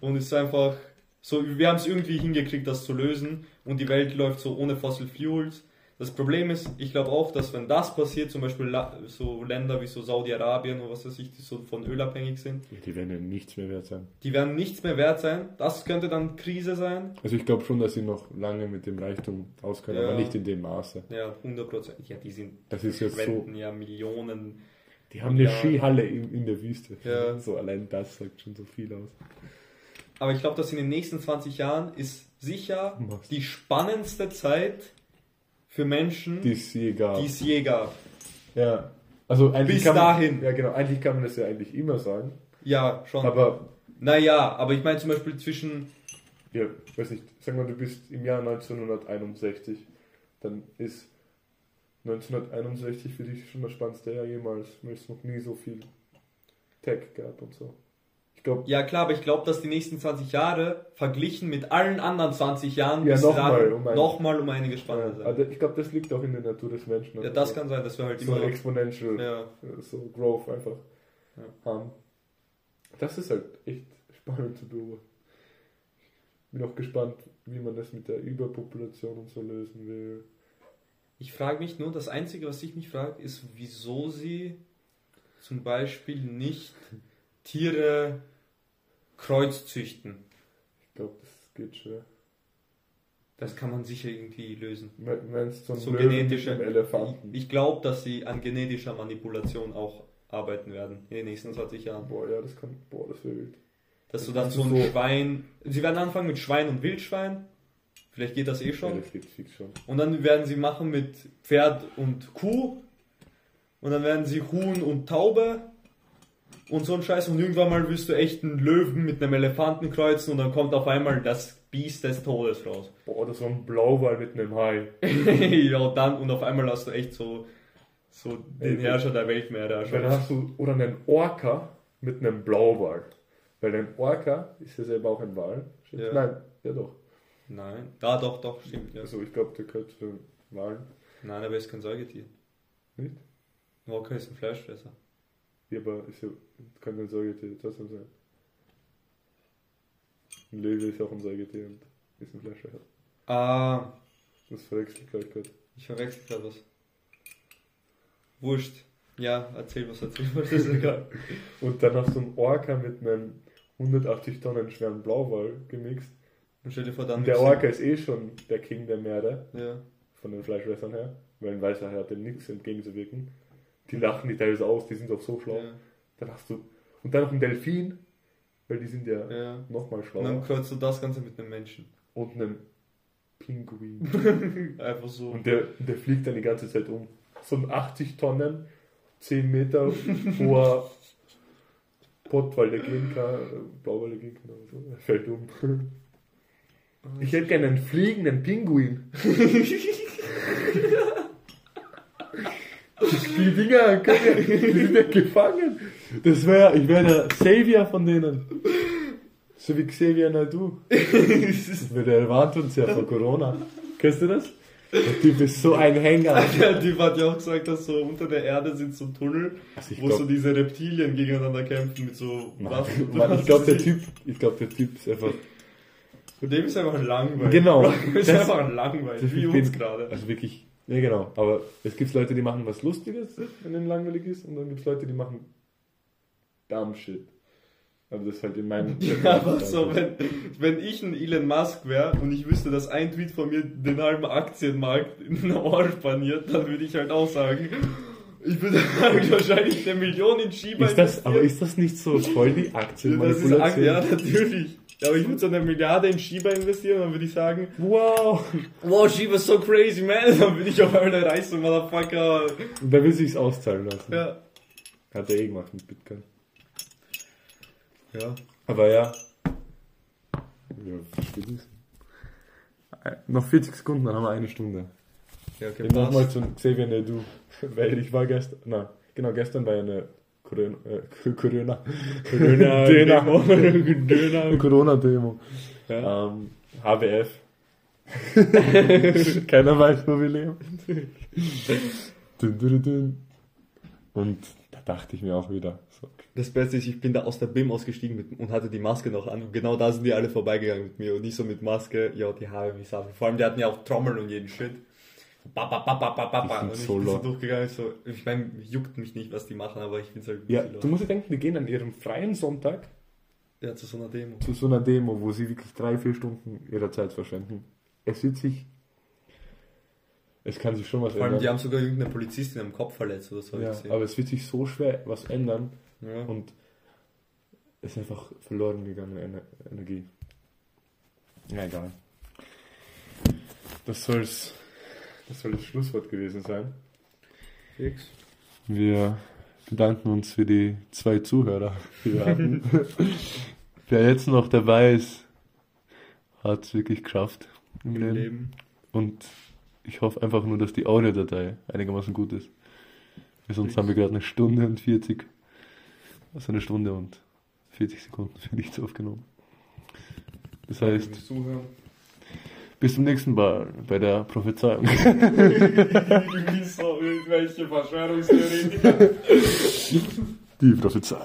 und es ist einfach so, wir haben es irgendwie hingekriegt, das zu lösen und die Welt läuft so ohne Fossil Fuels. Das Problem ist, ich glaube auch, dass wenn das passiert, zum Beispiel so Länder wie so Saudi-Arabien oder was weiß ich, die so von Öl abhängig sind, Ja, die werden ja nichts mehr wert sein. die werden nichts mehr wert sein. Das könnte dann Krise sein. Also ich glaube schon, dass sie noch lange mit dem Reichtum auskommen, Ja. aber nicht in dem Maße. Ja, 100 Prozent. Ja, die sind, Das ist jetzt so. ja Millionen. Die haben eine Ja. Skihalle in, in der Wüste. Ja. So allein das sagt schon so viel aus. Aber ich glaube, dass in den nächsten 20 Jahren ist sicher Machst. die spannendste Zeit für Menschen, Die es je gab. die es je gab. Ja. Also eigentlich Bis kann man, dahin. Ja, genau. Eigentlich kann man das ja eigentlich immer sagen. Ja, schon. Aber, naja, aber ich meine zum Beispiel zwischen. ja, weiß nicht, sagen wir, du bist im Jahr 1961, dann ist 1961 für dich schon das spannendste Jahr jemals, weil es noch nie so viel Tech gab und so. Glaube, Ja, klar, aber ich glaube, dass die nächsten 20 Jahre verglichen mit allen anderen 20 Jahren Ja, bis noch dahin mal um ein- nochmal um einiges spannender sein. also ich glaube, das liegt auch in der Natur des Menschen. Ja, das kann sein, dass wir halt so immer. exponential Ja, äh, so Growth einfach Ja. haben. Das ist halt echt spannend zu beobachten. Bin auch gespannt, wie man das mit der Überpopulation und so lösen will. ich frage mich nur, das Einzige, was ich mich frage, ist, wieso sie zum Beispiel nicht Tiere kreuzzüchten. Ich glaube, das geht schwer. Das kann man sicher irgendwie lösen. Meinst du so, genetische. Elefanten? Ich, ich glaube, dass sie an genetischer Manipulation auch arbeiten werden in den nächsten 20 Jahren. boah, ja, das kann. Boah, das wäre wild. Dass du dann so ein so- Schwein. Sie werden anfangen mit Schwein und Wildschwein. Vielleicht geht das eh Ja, schon. das geht fix schon. Und dann werden sie machen mit Pferd und Kuh. Und dann werden sie Huhn und Taube. Und so ein Scheiß. Und irgendwann mal wirst du echt einen Löwen mit einem Elefanten kreuzen. Und dann kommt auf einmal das Biest des Todes raus. Boah, das war ein Blauwal mit einem Hai. ja, und dann. Und auf einmal hast du echt so. So den Herrscher der Weltmeere da. Dann hast du, oder einen Orca mit einem Blauwal. Weil ein Orca ist ja selber auch ein Wal. Ja. Nein, ja doch. Nein. Ah, doch, doch, stimmt. Ja. Also ich glaube, der gehört zu den Walen. Nein, aber er ist kein Säugetier. Nicht? Ein Walker ist ein Fleischfresser. Ja, aber ist ja, kann ein Säugetier trotzdem sein. Ein Löwe ist auch ein Säugetier und ist ein Fleischesser. Ah, Das verwechselt gleich gerade. ich verwechsel gerade was. Wurscht. Ja, erzähl was, erzähl was, ist egal. Und dann hast du einen Orca mit einem 180 Tonnen schweren Blauwal gemixt. Und stell dir vor, dann. Und der Orca ist eh schon der King der Meere, Ja. von den Fleischfressern her. Weil ein weißer Herr hat dem nichts entgegenzuwirken. Die lachen die teilweise aus, die sind auch so schlau. Ja, Dann hast du. Und dann noch ein Delfin, weil die sind ja ja. nochmal Und dann kreuzt du das Ganze mit einem Menschen. Und einen Pinguin. Einfach so. Und der, der fliegt dann die ganze Zeit um. So ein 80 Tonnen, 10 Meter hoher Pott, weil der gehen kann, äh, Blauwal der gehen kann, aber so. Er fällt um. Ich hätte gerne einen fliegenden Pinguin. Die Dinger, können die sind ja gefangen. Das wäre, ich wäre der Savior von denen. So wie Xavier wird der warnt uns ja vor Corona. Kennst du das? Der Typ ist so ein Hänger. Der Typ hat ja auch gesagt, dass so unter der Erde sind so Tunnel, Also wo glaub- so diese Reptilien gegeneinander kämpfen mit so Mann, Mann, ich glaube, der Typ, ich glaube, der Typ ist einfach, Von dem ist einfach langweilig. Genau. ist Das- einfach langweilig, wie uns gerade. also wirklich, ja genau, aber es gibt Leute, die machen was Lustiges, wenn ihnen langweilig ist, und dann gibt es Leute, die machen dumb shit. Also das ist halt in meinem... Ja, aber so, wenn, wenn ich ein Elon Musk wäre und ich wüsste, dass ein Tweet von mir den halben Aktienmarkt in den Arsch paniert, dann würde ich halt auch sagen, ich würde halt wahrscheinlich eine Million in Shiba Ist das, investieren. aber ist das nicht so voll die das ist Aktienmanipulation? ja, natürlich. Ja, aber ich würde so eine Milliarde in Shiba investieren, dann würde ich sagen, Wow! wow, Shiba's so crazy, man. Dann würde ich auf einmal der reichste Motherfucker. Und da will sich's auszahlen lassen. Ja. Hat er eh gemacht mit Bitcoin. Ja. Aber ja. Ja, verstehe ich. Äh, Noch 40 Sekunden, dann haben wir eine Stunde. Ja, okay, nochmal zu Xavier Naidu. Weil ich war gestern, na, genau, gestern bei einer Corona, äh, Corona, Corona- Döner, Döner. Corona-Demo. Ja. Ähm, HBF. Keiner weiß, wo wir leben. Und da dachte ich mir auch wieder, so, Das Beste ist, ich bin da aus der BIM ausgestiegen mit, und hatte die Maske noch an. Und genau da sind die alle vorbeigegangen mit mir. Und nicht so mit Maske, ja, die Haare mich. Vor allem, die hatten ja auch Trommeln und jeden Shit. Baba, baba, baba, Die baba. sind Und ich bin so durchgegangen. So, ich meine, juckt mich nicht, was die machen, aber ich find's halt ja, du musst dir denken, die gehen an ihrem freien Sonntag ja, zu so einer Demo. zu so einer Demo, wo sie wirklich drei, vier Stunden ihrer Zeit verschwenden. Es wird sich, es kann sich schon was Vor allem, die haben sogar irgendeine Polizistin am Kopf verletzt oder so. Ja, aber es wird sich so schwer was ändern ja. und es ist einfach verloren gegangene Ener Energie. Ja, egal. Das soll's, das soll das Schlusswort gewesen sein. Fix. Wir bedanken uns für die zwei Zuhörer, die wir hatten. Wer jetzt noch dabei ist, hat es wirklich geschafft im Im Leben. Leben. Und ich hoffe einfach nur, dass die Audiodatei einigermaßen gut ist. Weil Sonst haben wir gerade eine Stunde und 40, also eine Stunde und 40 Sekunden für nichts aufgenommen. Das heißt. Bis zum nächsten Mal bei der Prophezeiung. so irgendwelche Verschwörungstheorien. Die Prophezeiung.